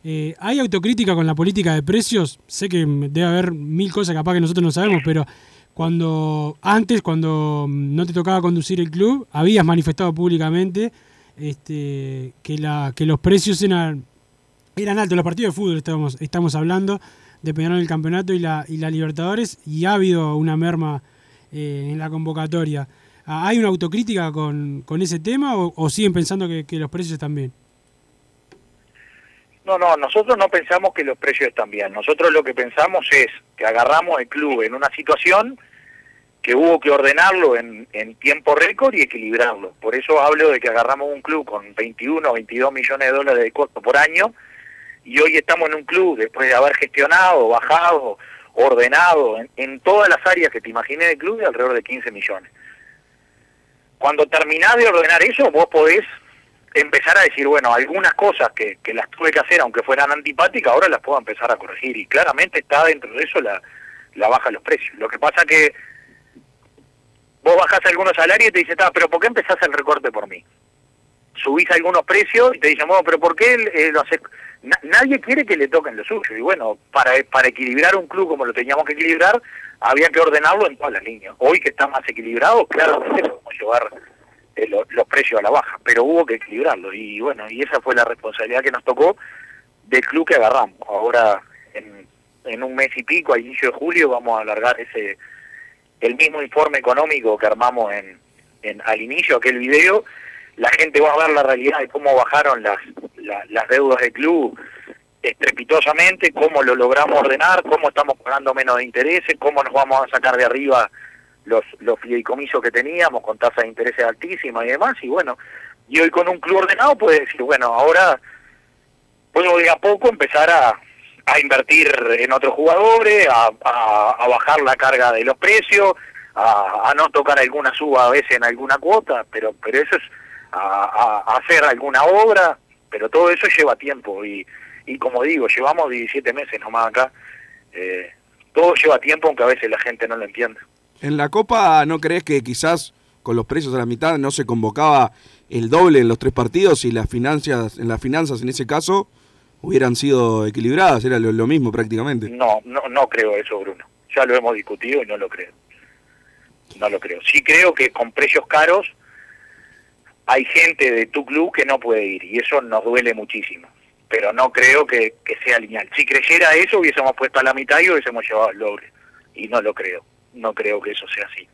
Eh, ¿Hay autocrítica con la política de precios? Sé que debe haber mil cosas capaz que nosotros no sabemos, pero cuando antes, cuando mm, no te tocaba conducir el club, habías manifestado públicamente este, que, la, que los precios eran, eran altos. Los partidos de fútbol estamos, estamos hablando, de Peñarol el campeonato y la, y la Libertadores, y ha habido una merma eh, en la convocatoria. Ah, ¿Hay una autocrítica con, ese tema o, o siguen pensando que, que los precios están bien? No, no, nosotros no pensamos que los precios están bien. Nosotros lo que pensamos es que agarramos el club en una situación que hubo que ordenarlo en, en tiempo récord y equilibrarlo. Por eso hablo de que agarramos un club con 21 o 22 millones de dólares de costo por año y hoy estamos en un club después de haber gestionado, bajado, ordenado en, en todas las áreas que te imaginé del club de alrededor de 15 millones. Cuando terminás de ordenar eso, vos podés empezar a decir, bueno, algunas cosas que, que las tuve que hacer, aunque fueran antipáticas, ahora las puedo empezar a corregir. Y claramente está dentro de eso la, la baja de los precios. Lo que pasa que vos bajás algunos salarios y te dicen, "Ah, pero ¿por qué empezás el recorte por mí? Subís algunos precios y te dicen, bueno, pero ¿por qué eh, nadie quiere que le toquen lo suyo. Y bueno, para, para equilibrar un club como lo teníamos que equilibrar, había que ordenarlo en todas las líneas. Hoy que está más equilibrado, claramente podemos llevar eh, lo- los precios a la baja, pero hubo que equilibrarlo. Y bueno, y esa fue la responsabilidad que nos tocó del club que agarramos. Ahora, en, en un mes y pico, a inicio de julio, vamos a alargar ese el mismo informe económico que armamos en, en al inicio aquel video. La gente va a ver la realidad de cómo bajaron las, la- las deudas del club estrepitosamente, cómo lo logramos ordenar, cómo estamos pagando menos de intereses, cómo nos vamos a sacar de arriba los, los fideicomisos que teníamos con tasas de intereses altísimas y demás, y bueno, y hoy con un club ordenado puede decir, bueno, ahora puedo de a poco empezar a, a invertir en otros jugadores, a, a, bajar la carga de los precios, a, no tocar alguna suba a veces en alguna cuota, pero pero eso es a, a hacer alguna obra, pero todo eso lleva tiempo y, y como digo, llevamos 17 meses nomás acá, eh, todo lleva tiempo aunque a veces la gente no lo entiende. En la Copa, ¿no crees que quizás con los precios a la mitad no se convocaba el doble en los tres partidos y las finanzas, en las finanzas en ese caso hubieran sido equilibradas? Era lo, lo mismo prácticamente. No, no, no creo eso, Bruno. Ya lo hemos discutido y no lo creo. No lo creo. Sí creo que con precios caros hay gente de tu club que no puede ir y eso nos duele muchísimo. Pero no creo que, que sea lineal. Si creyera eso, hubiésemos puesto a la mitad y hubiésemos llevado el doble. Y no lo creo. No creo que eso sea así.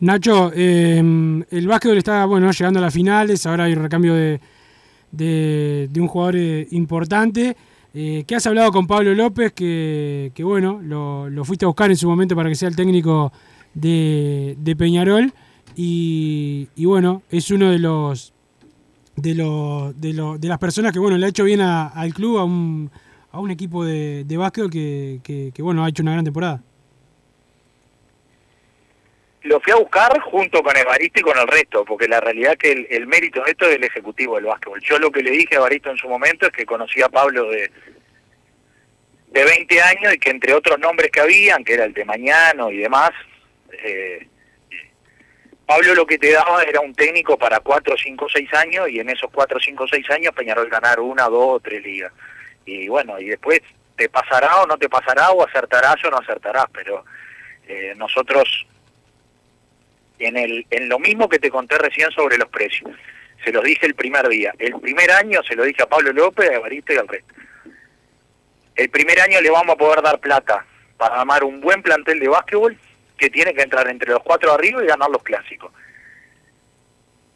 Nacho, eh, el básquetbol está bueno llegando a las finales, ahora hay recambio de, de, un jugador eh, importante. Eh, ¿Qué has hablado con Pablo López? Que, que bueno, lo, fuiste a buscar en su momento para que sea el técnico de, de Peñarol. Y, y, bueno, es uno de los de, los, de, los, de las personas que bueno le ha hecho bien al club, a un, a un equipo de, de básquetbol que, que, que bueno ha hecho una gran temporada lo fui a buscar junto con Evaristo y con el resto, porque la realidad que el, mérito de esto es el ejecutivo del básquetbol. Yo lo que le dije a Evaristo en su momento es que conocía a Pablo de, de 20 años y que entre otros nombres que habían, que era el de Mañano y demás, eh, Pablo lo que te daba era un técnico para 4, 5, 6 años y en esos 4, 5, 6 años Peñarol ganar una, dos o tres ligas. Y bueno, y después te pasará o no te pasará, o acertarás o no acertarás, pero eh, nosotros en, el, en lo mismo que te conté recién sobre los precios. Se los dije el primer día. El primer año se lo dije a Pablo López, a Evaristo y al resto. El primer año le vamos a poder dar plata para armar un buen plantel de básquetbol que tiene que entrar entre los cuatro arriba y ganar los clásicos.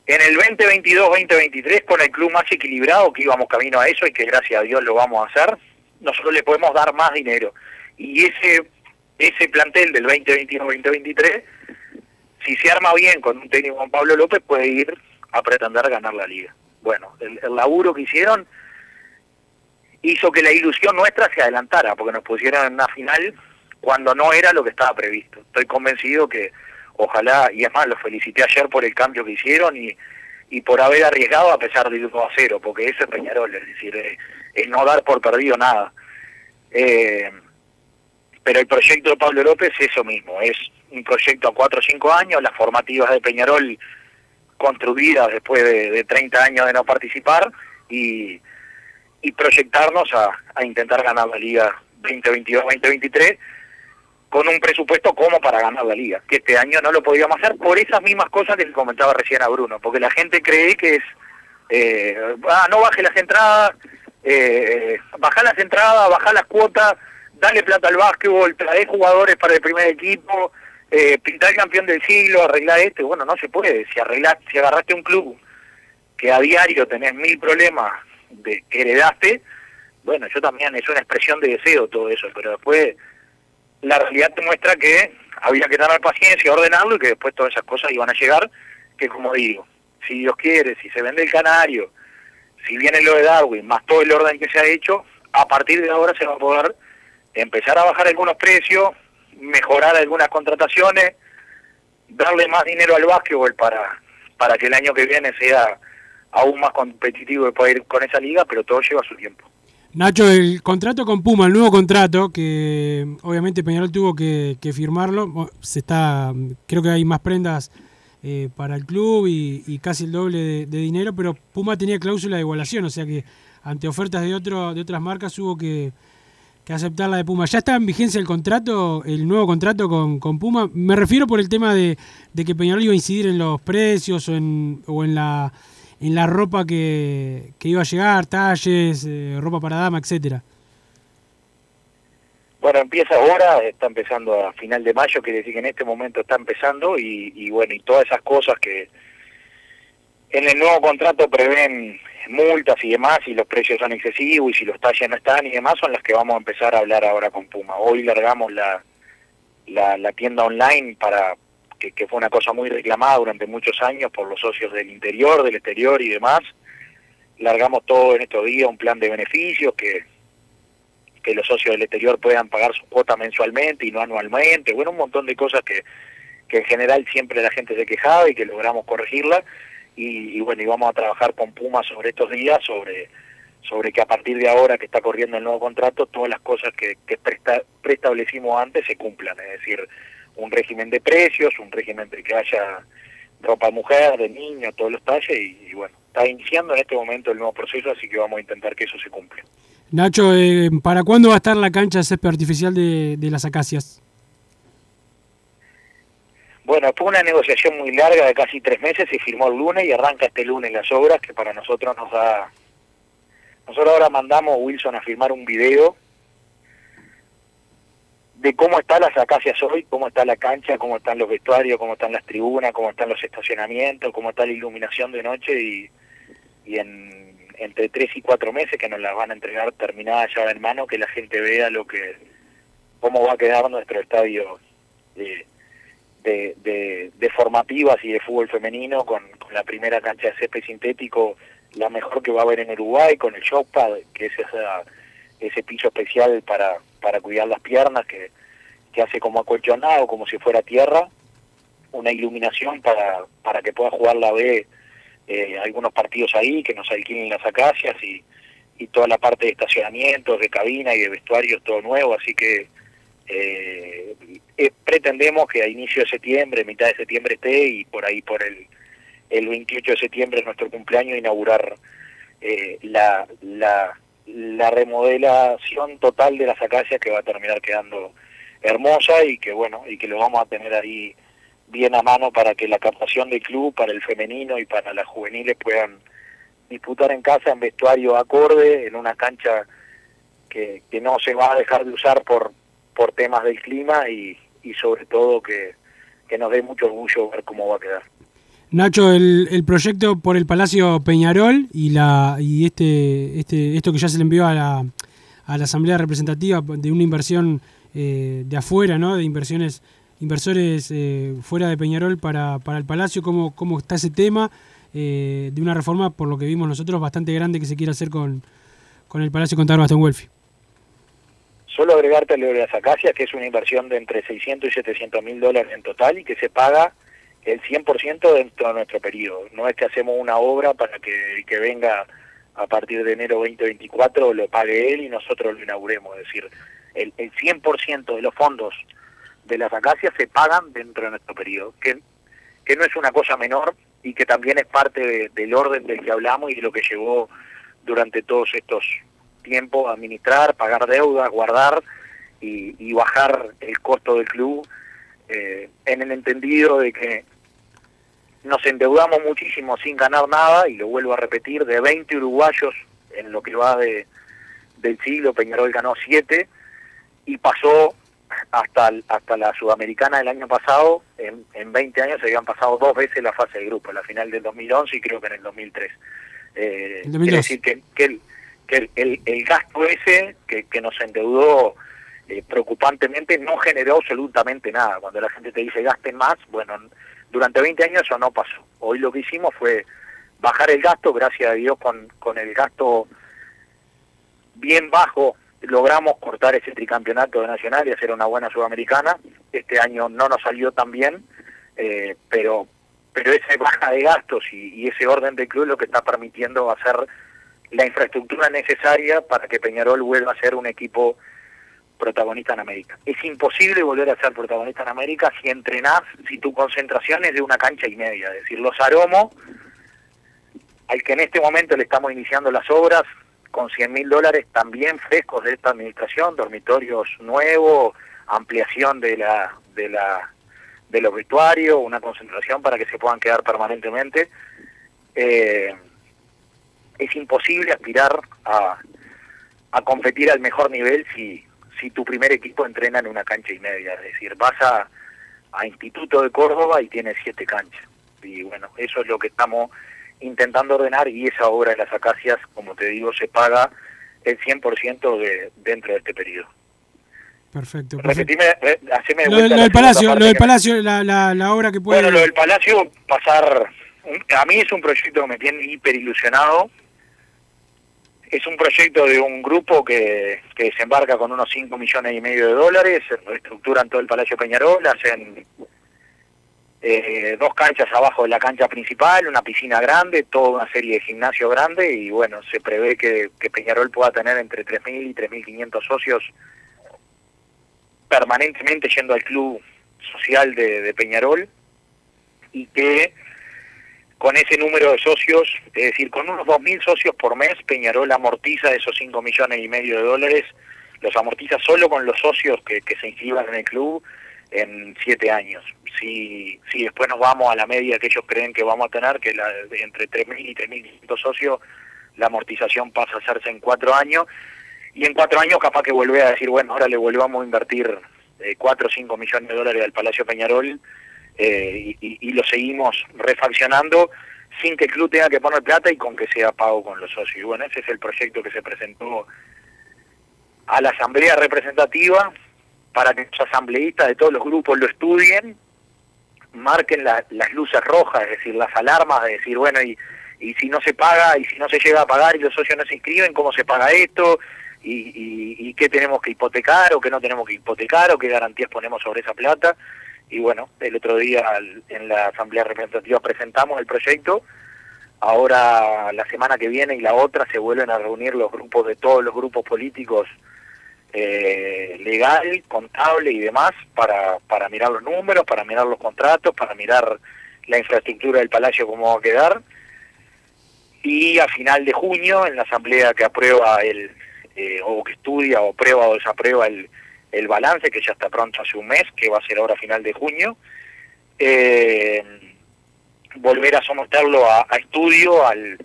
En el 2022-2023, con el club más equilibrado, que íbamos camino a eso y que gracias a Dios lo vamos a hacer, nosotros le podemos dar más dinero. Y ese ese plantel del 2021-2023 si se arma bien con un técnico Juan Pablo López, puede ir a pretender ganar la liga. Bueno, el, laburo que hicieron hizo que la ilusión nuestra se adelantara, porque nos pusieron en una final cuando no era lo que estaba previsto. Estoy convencido que ojalá, y es más, los felicité ayer por el cambio que hicieron y, y por haber arriesgado a pesar de 1 a 0, porque eso es Peñarol, es decir, es, es no dar por perdido nada. Eh, pero el proyecto de Pablo López es eso mismo, es un proyecto a 4 o 5 años, las formativas de Peñarol construidas después de, de 30 años de no participar y, y proyectarnos a, intentar ganar la liga 2022-2023 con un presupuesto como para ganar la liga, que este año no lo podíamos hacer por esas mismas cosas que comentaba recién a Bruno, porque la gente cree que es, eh, ah, no baje las entradas, eh, baja las entradas, baja las cuotas, dale plata al básquetbol, trae jugadores para el primer equipo, eh, pintar campeón del siglo, arreglar este, bueno, no se puede. Si arreglas, si agarraste un club que a diario tenés mil problemas de que heredaste, bueno, yo también es una expresión de deseo todo eso, pero después la realidad te muestra que había que tener paciencia, ordenarlo y que después todas esas cosas iban a llegar, que como digo, si Dios quiere, si se vende el canario, si viene lo de Darwin, más todo el orden que se ha hecho, a partir de ahora se va a poder empezar a bajar algunos precios, mejorar algunas contrataciones, darle más dinero al básquetbol para, para que el año que viene sea aún más competitivo de poder ir con esa liga, pero todo lleva su tiempo. Nacho, el contrato con Puma, el nuevo contrato, que obviamente Peñarol tuvo que, firmarlo, se está, creo que hay más prendas eh, para el club y, y casi el doble de, de, dinero, pero Puma tenía cláusula de igualación, o sea que ante ofertas de otro, de otras marcas hubo que, que aceptar la de Puma. ¿Ya está en vigencia el contrato, el nuevo contrato con, con Puma? Me refiero por el tema de, de, que Peñarol iba a incidir en los precios o en, o en la en la ropa que, que iba a llegar, talles, eh, ropa para dama, etcétera. Bueno, empieza ahora, está empezando a final de mayo, quiere decir que en este momento está empezando y, y bueno, y todas esas cosas que en el nuevo contrato prevén multas y demás, y los precios son excesivos y si los talles no están y demás, son las que vamos a empezar a hablar ahora con Puma. Hoy largamos la, la, tienda online para que, que fue una cosa muy reclamada durante muchos años por los socios del interior, del exterior y demás. Largamos todo en estos días un plan de beneficios que, que los socios del exterior puedan pagar su cuota mensualmente y no anualmente. Bueno, un montón de cosas que, que en general siempre la gente se quejaba y que logramos corregirla. Y, y bueno, y vamos a trabajar con Puma sobre estos días, sobre sobre que a partir de ahora que está corriendo el nuevo contrato, todas las cosas que, que preestablecimos antes se cumplan, es decir, un régimen de precios, un régimen de que haya ropa mujer, de niño, todos los talles, y, y bueno, está iniciando en este momento el nuevo proceso, así que vamos a intentar que eso se cumpla. Nacho, eh, ¿para cuándo va a estar la cancha de césped artificial de, de las acacias? Bueno, fue una negociación muy larga de casi tres meses, se firmó el lunes y arranca este lunes las obras, que para nosotros nos da nosotros ahora mandamos Wilson a filmar un video de cómo están las acacias hoy, cómo está la cancha, cómo están los vestuarios, cómo están las tribunas, cómo están los estacionamientos, cómo está la iluminación de noche y, y en entre tres y cuatro meses que nos las van a entregar terminada ya en mano, que la gente vea lo que cómo va a quedar nuestro estadio de, de, de, de formativas y de fútbol femenino con, la primera cancha de césped sintético la mejor que va a haber en Uruguay con el showpad, que es esa, ese piso especial para, para cuidar las piernas que, que hace como acolchonado, como si fuera tierra, una iluminación para, para que pueda jugar la B eh, algunos partidos ahí, que nos alquilen las acacias y, y toda la parte de estacionamientos, de cabina y de vestuarios, todo nuevo, así que eh, eh, pretendemos que a inicio de septiembre, mitad de septiembre esté y por ahí por el el 28 de septiembre es nuestro cumpleaños, inaugurar eh, la, la, la remodelación total de las acacias que va a terminar quedando hermosa y que bueno, y que lo vamos a tener ahí bien a mano para que la captación del club, para el femenino y para las juveniles puedan disputar en casa en vestuario acorde, en una cancha que, que no se va a dejar de usar por, por temas del clima y, y sobre todo que, que nos dé mucho orgullo ver cómo va a quedar. Nacho, el, el, proyecto por el Palacio Peñarol y la y este, este esto que ya se le envió a la, a la Asamblea Representativa de una inversión eh, de afuera, ¿no? De inversiones inversores eh, fuera de Peñarol para, para el Palacio, ¿cómo, cómo está ese tema? Eh, de una reforma, por lo que vimos nosotros, bastante grande que se quiere hacer con, con el Palacio con Tarbaston Welfi. Solo agregarte lo de las acacias, que es una inversión de entre 600 y 700 mil dólares en total y que se paga el 100% dentro de nuestro periodo. No es que hacemos una obra para que que venga a partir de enero 2024 lo pague él y nosotros lo inauguremos. Es decir, el, el 100% de los fondos de las acacias se pagan dentro de nuestro periodo, que, que no es una cosa menor y que también es parte de, del orden del que hablamos y de lo que llevó durante todos estos tiempos a administrar, pagar deudas, guardar y, y bajar el costo del club eh, en el entendido de que nos endeudamos muchísimo sin ganar nada, y lo vuelvo a repetir, de 20 uruguayos en lo que va de, del siglo, Peñarol ganó 7 y pasó hasta, hasta la Sudamericana del año pasado, en, en 20 años se habían pasado dos veces la fase de grupo, la final del 2011 y creo que en el 2003. Eh, quiere decir que, que, el, que el, el, el, gasto ese que, que nos endeudó eh, preocupantemente no generó absolutamente nada. Cuando la gente te dice gasten más, bueno, durante 20 años eso no pasó. Hoy lo que hicimos fue bajar el gasto, gracias a Dios con, con el gasto bien bajo logramos cortar ese tricampeonato de nacional y hacer una buena sudamericana. Este año no nos salió tan bien, eh, pero pero esa baja de gastos y, ese orden de club lo que está permitiendo hacer la infraestructura necesaria para que Peñarol vuelva a ser un equipo protagonista en América. Es imposible volver a ser protagonista en América si entrenás, si tu concentración es de una cancha y media. Es decir, los aromos, al que en este momento le estamos iniciando las obras, con 100 mil dólares también frescos de esta administración, dormitorios nuevos, ampliación de la de la de los vestuarios, una concentración para que se puedan quedar permanentemente. Eh, es imposible aspirar a, a competir al mejor nivel si, si tu primer equipo entrena en una cancha y media. Es decir, vas a, a Instituto de Córdoba y tienes siete canchas. Y bueno, eso es lo que estamos intentando ordenar y esa obra de las acacias, como te digo, se paga el 100% de, dentro de este periodo. Perfecto. perfecto. Repetime, haceme de Lo, del Palacio, lo del Palacio, la, la, la obra que puede... Bueno, lo del Palacio, pasar... A mí es un proyecto que me tiene hiper ilusionado. Es un proyecto de un grupo que, que desembarca con unos 5 millones y medio de dólares, reestructuran todo el Palacio Peñarol, hacen eh, dos canchas abajo de la cancha principal, una piscina grande, toda una serie de gimnasio grande y bueno, se prevé que, Peñarol pueda tener entre 3.000 y 3.500 socios permanentemente yendo al club social de, de Peñarol y que con ese número de socios, es decir, con unos 2.000 socios por mes, Peñarol amortiza esos 5 millones y medio de dólares, los amortiza solo con los socios que, que se inscriban en el club en 7 años. Si, si después nos vamos a la media que ellos creen que vamos a tener, que la, entre 3.000 y 3.500 socios, la amortización pasa a hacerse en 4 años, y en 4 años capaz que vuelve a decir, bueno, ahora le volvamos a invertir eh, 4 o 5 millones de dólares al Palacio Peñarol, eh, y, y- lo seguimos refaccionando sin que el club tenga que poner plata y con que sea pago con los socios. Bueno, ese es el proyecto que se presentó a la asamblea representativa para que los asambleístas de todos los grupos lo estudien, marquen la- las luces rojas, es decir, las alarmas de decir, bueno, y, y si no se paga, y si no se llega a pagar y los socios no se inscriben, ¿cómo se paga esto? Y, y, y qué tenemos que hipotecar o qué no tenemos que hipotecar o qué garantías ponemos sobre esa plata. Y bueno, el otro día en la Asamblea Representativa presentamos el proyecto. Ahora, la semana que viene y la otra, se vuelven a reunir los grupos de todos los grupos políticos, eh, legal, contable y demás, para, para mirar los números, para mirar los contratos, para mirar la infraestructura del Palacio, cómo va a quedar. Y a final de junio, en la Asamblea que aprueba el, eh, o que estudia o prueba o desaprueba el, el balance, que ya está pronto hace un mes, que va a ser ahora a final de junio, eh, volver a someterlo a, a estudio al,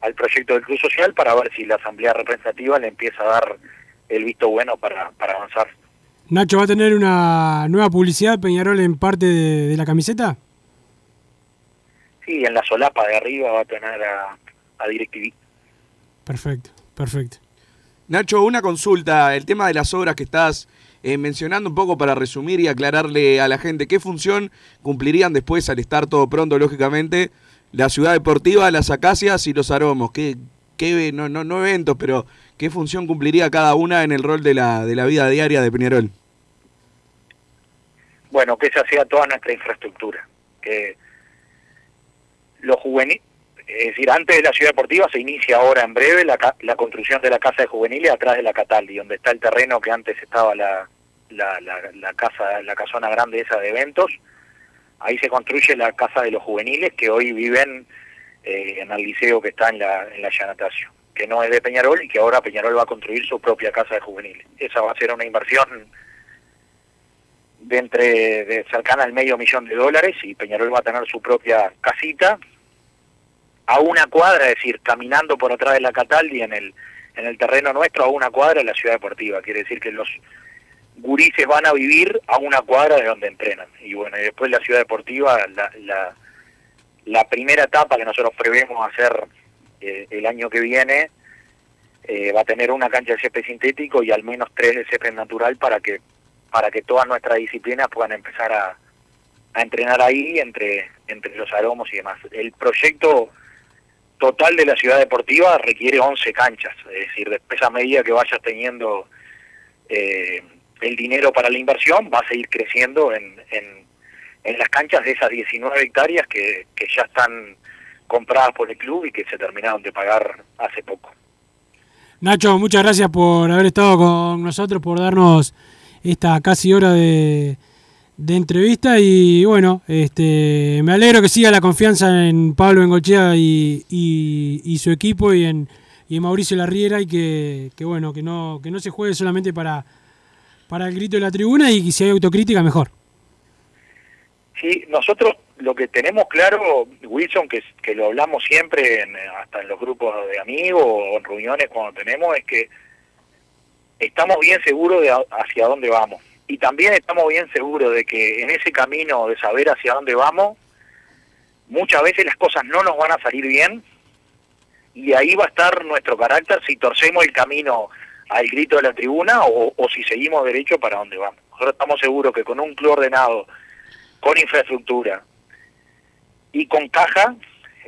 al proyecto del Club Social para ver si la Asamblea Representativa le empieza a dar el visto bueno para, para avanzar. Nacho, ¿va a tener una nueva publicidad Peñarol en parte de, de la camiseta? Sí, en la solapa de arriba va a tener a, a DirecTV. Perfecto, perfecto. Nacho, una consulta, el tema de las obras que estás eh, mencionando un poco para resumir y aclararle a la gente qué función cumplirían después al estar todo pronto, lógicamente, la ciudad deportiva, las acacias y los aromos. ¿Qué, qué no, no, no eventos, pero qué función cumpliría cada una en el rol de la, de la vida diaria de Peñarol? Bueno, que esa sea toda nuestra infraestructura. Que los juveniles, es decir, antes de la ciudad deportiva se inicia ahora en breve la, la construcción de la casa de juveniles atrás de la Cataldi, donde está el terreno que antes estaba la, casa, la casona grande esa de eventos. Ahí se construye la casa de los juveniles que hoy viven eh, en el liceo que está en la, en la Llanatacio, que no es de Peñarol y que ahora Peñarol va a construir su propia casa de juveniles. Esa va a ser una inversión de entre de cercana al medio millón de dólares y Peñarol va a tener su propia casita a una cuadra, es decir, caminando por atrás de la Cataldi en el en el terreno nuestro a una cuadra de la ciudad deportiva. Quiere decir que los gurises van a vivir a una cuadra de donde entrenan. Y bueno, y después la ciudad deportiva, la, la, la primera etapa que nosotros prevemos hacer eh, el año que viene, eh, va a tener una cancha de césped sintético y al menos tres de césped natural para que para que todas nuestras disciplinas puedan empezar a, a entrenar ahí entre, entre los aromos y demás. El proyecto total de la ciudad deportiva requiere 11 canchas, es decir, después a medida que vayas teniendo eh, el dinero para la inversión, va a seguir creciendo en, en, las canchas de esas 19 hectáreas que, que ya están compradas por el club y que se terminaron de pagar hace poco. Nacho, muchas gracias por haber estado con nosotros, por darnos esta casi hora de, de entrevista y bueno, este, me alegro que siga la confianza en Pablo Engolchea y, y, y su equipo y en, y en Mauricio Larriera y que, que bueno, que no, que no se juegue solamente para, para el grito de la tribuna y que si hay autocrítica mejor. Sí, nosotros lo que tenemos claro, Wilson, que, que lo hablamos siempre, en, hasta en los grupos de amigos o en reuniones cuando tenemos, es que estamos bien seguros de a- hacia dónde vamos. Y también estamos bien seguros de que en ese camino de saber hacia dónde vamos, muchas veces las cosas no nos van a salir bien y ahí va a estar nuestro carácter si torcemos el camino al grito de la tribuna o, o si seguimos derecho para dónde vamos. Nosotros estamos seguros que con un club ordenado, con infraestructura y con caja,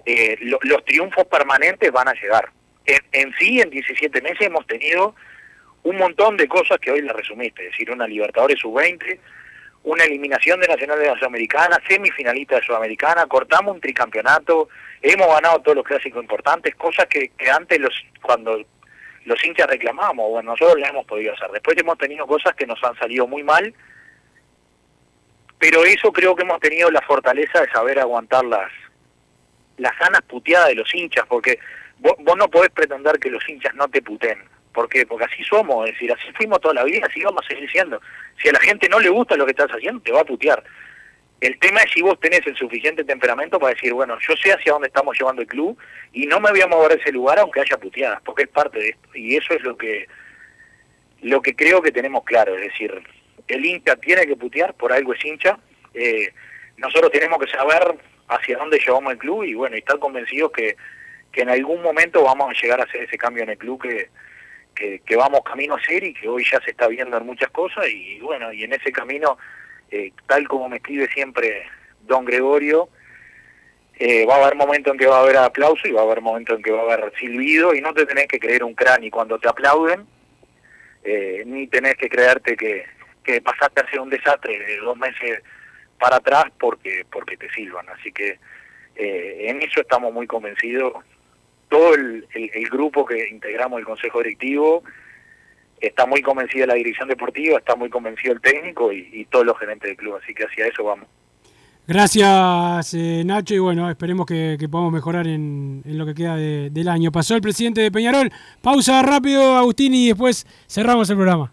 eh, lo- los triunfos permanentes van a llegar. En, en sí, en 17 meses hemos tenido un montón de cosas que hoy las resumiste, es decir, una Libertadores sub-20, una eliminación de Nacional de la Sudamericana, semifinalista de Sudamericana, cortamos un tricampeonato, hemos ganado todos los clásicos importantes, cosas que, que antes los cuando los hinchas reclamábamos, bueno, nosotros las hemos podido hacer. Después hemos tenido cosas que nos han salido muy mal, pero eso creo que hemos tenido la fortaleza de saber aguantar las, las ganas puteadas de los hinchas, porque vos, vos no podés pretender que los hinchas no te puten. ¿Por qué? Porque así somos, es decir, así fuimos toda la vida, así vamos a seguir siendo. Si a la gente no le gusta lo que estás haciendo, te va a putear. El tema es si vos tenés el suficiente temperamento para decir, bueno, yo sé hacia dónde estamos llevando el club y no me voy a mover de ese lugar aunque haya puteadas, porque es parte de esto. Y eso es lo que lo que creo que tenemos claro, es decir, el hincha tiene que putear, por algo es hincha. Eh, nosotros tenemos que saber hacia dónde llevamos el club y bueno, y estar convencidos que, que en algún momento vamos a llegar a hacer ese cambio en el club que, que, que vamos camino a hacer y que hoy ya se está viendo en muchas cosas y bueno, y en ese camino, eh, tal como me escribe siempre don Gregorio, eh, va a haber momentos en que va a haber aplauso y va a haber momentos en que va a haber silbido y no te tenés que creer un cráneo cuando te aplauden, eh, ni tenés que creerte que, que pasaste a ser un desastre de dos meses para atrás porque porque te silban. Así que eh, en eso estamos muy convencidos. Todo el, el- grupo que integramos el Consejo Directivo está muy convencido la dirección deportiva, está muy convencido el técnico y, todos los gerentes del club. Así que hacia eso vamos. Gracias, eh, Nacho, y bueno, esperemos que, que podamos mejorar en, en lo que queda de- del año. Pasó el presidente de Peñarol. Pausa rápido, Agustín, y después cerramos el programa.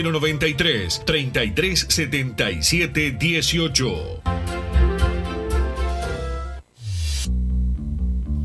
093 3377 18.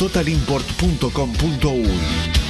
www.totalimport.com.uy.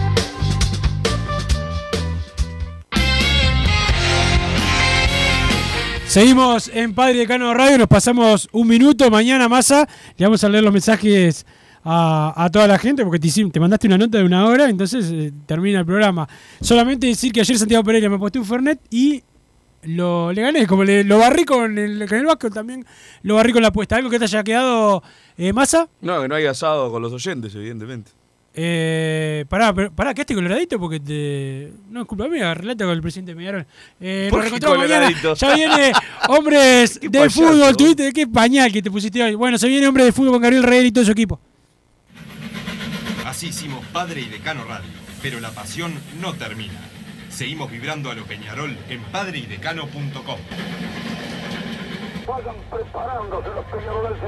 Seguimos en Padre Decano Radio, nos pasamos un minuto. Mañana, Massa, le vamos a leer los mensajes a, toda la gente porque te, te mandaste una nota de una hora, entonces eh, termina el programa. Solamente decir que ayer Santiago Pereira me aposté un Fernet y lo, le gané, como le, lo barrí con el, con el Vasco también, lo barrí con la apuesta. ¿Algo que te haya quedado, eh, Massa? No, que no hay asado con los oyentes, evidentemente. Eh, pará, pero- pará, quedaste coloradito porque te. No es culpa mía, relata con el presidente Peñarol. Eh, ¿Por nos reencontramos mañana. coloradito? Ya viene hombres [laughs] de payaso. fútbol. Tuviste qué pañal que te pusiste hoy. Bueno, se viene hombre de fútbol con Gabriel Reyes y todo su equipo. Así hicimos Padre y Decano Radio, pero la pasión no termina. Seguimos vibrando a lo Peñarol en padreidecano.com. Vayan preparándose los peñaroles.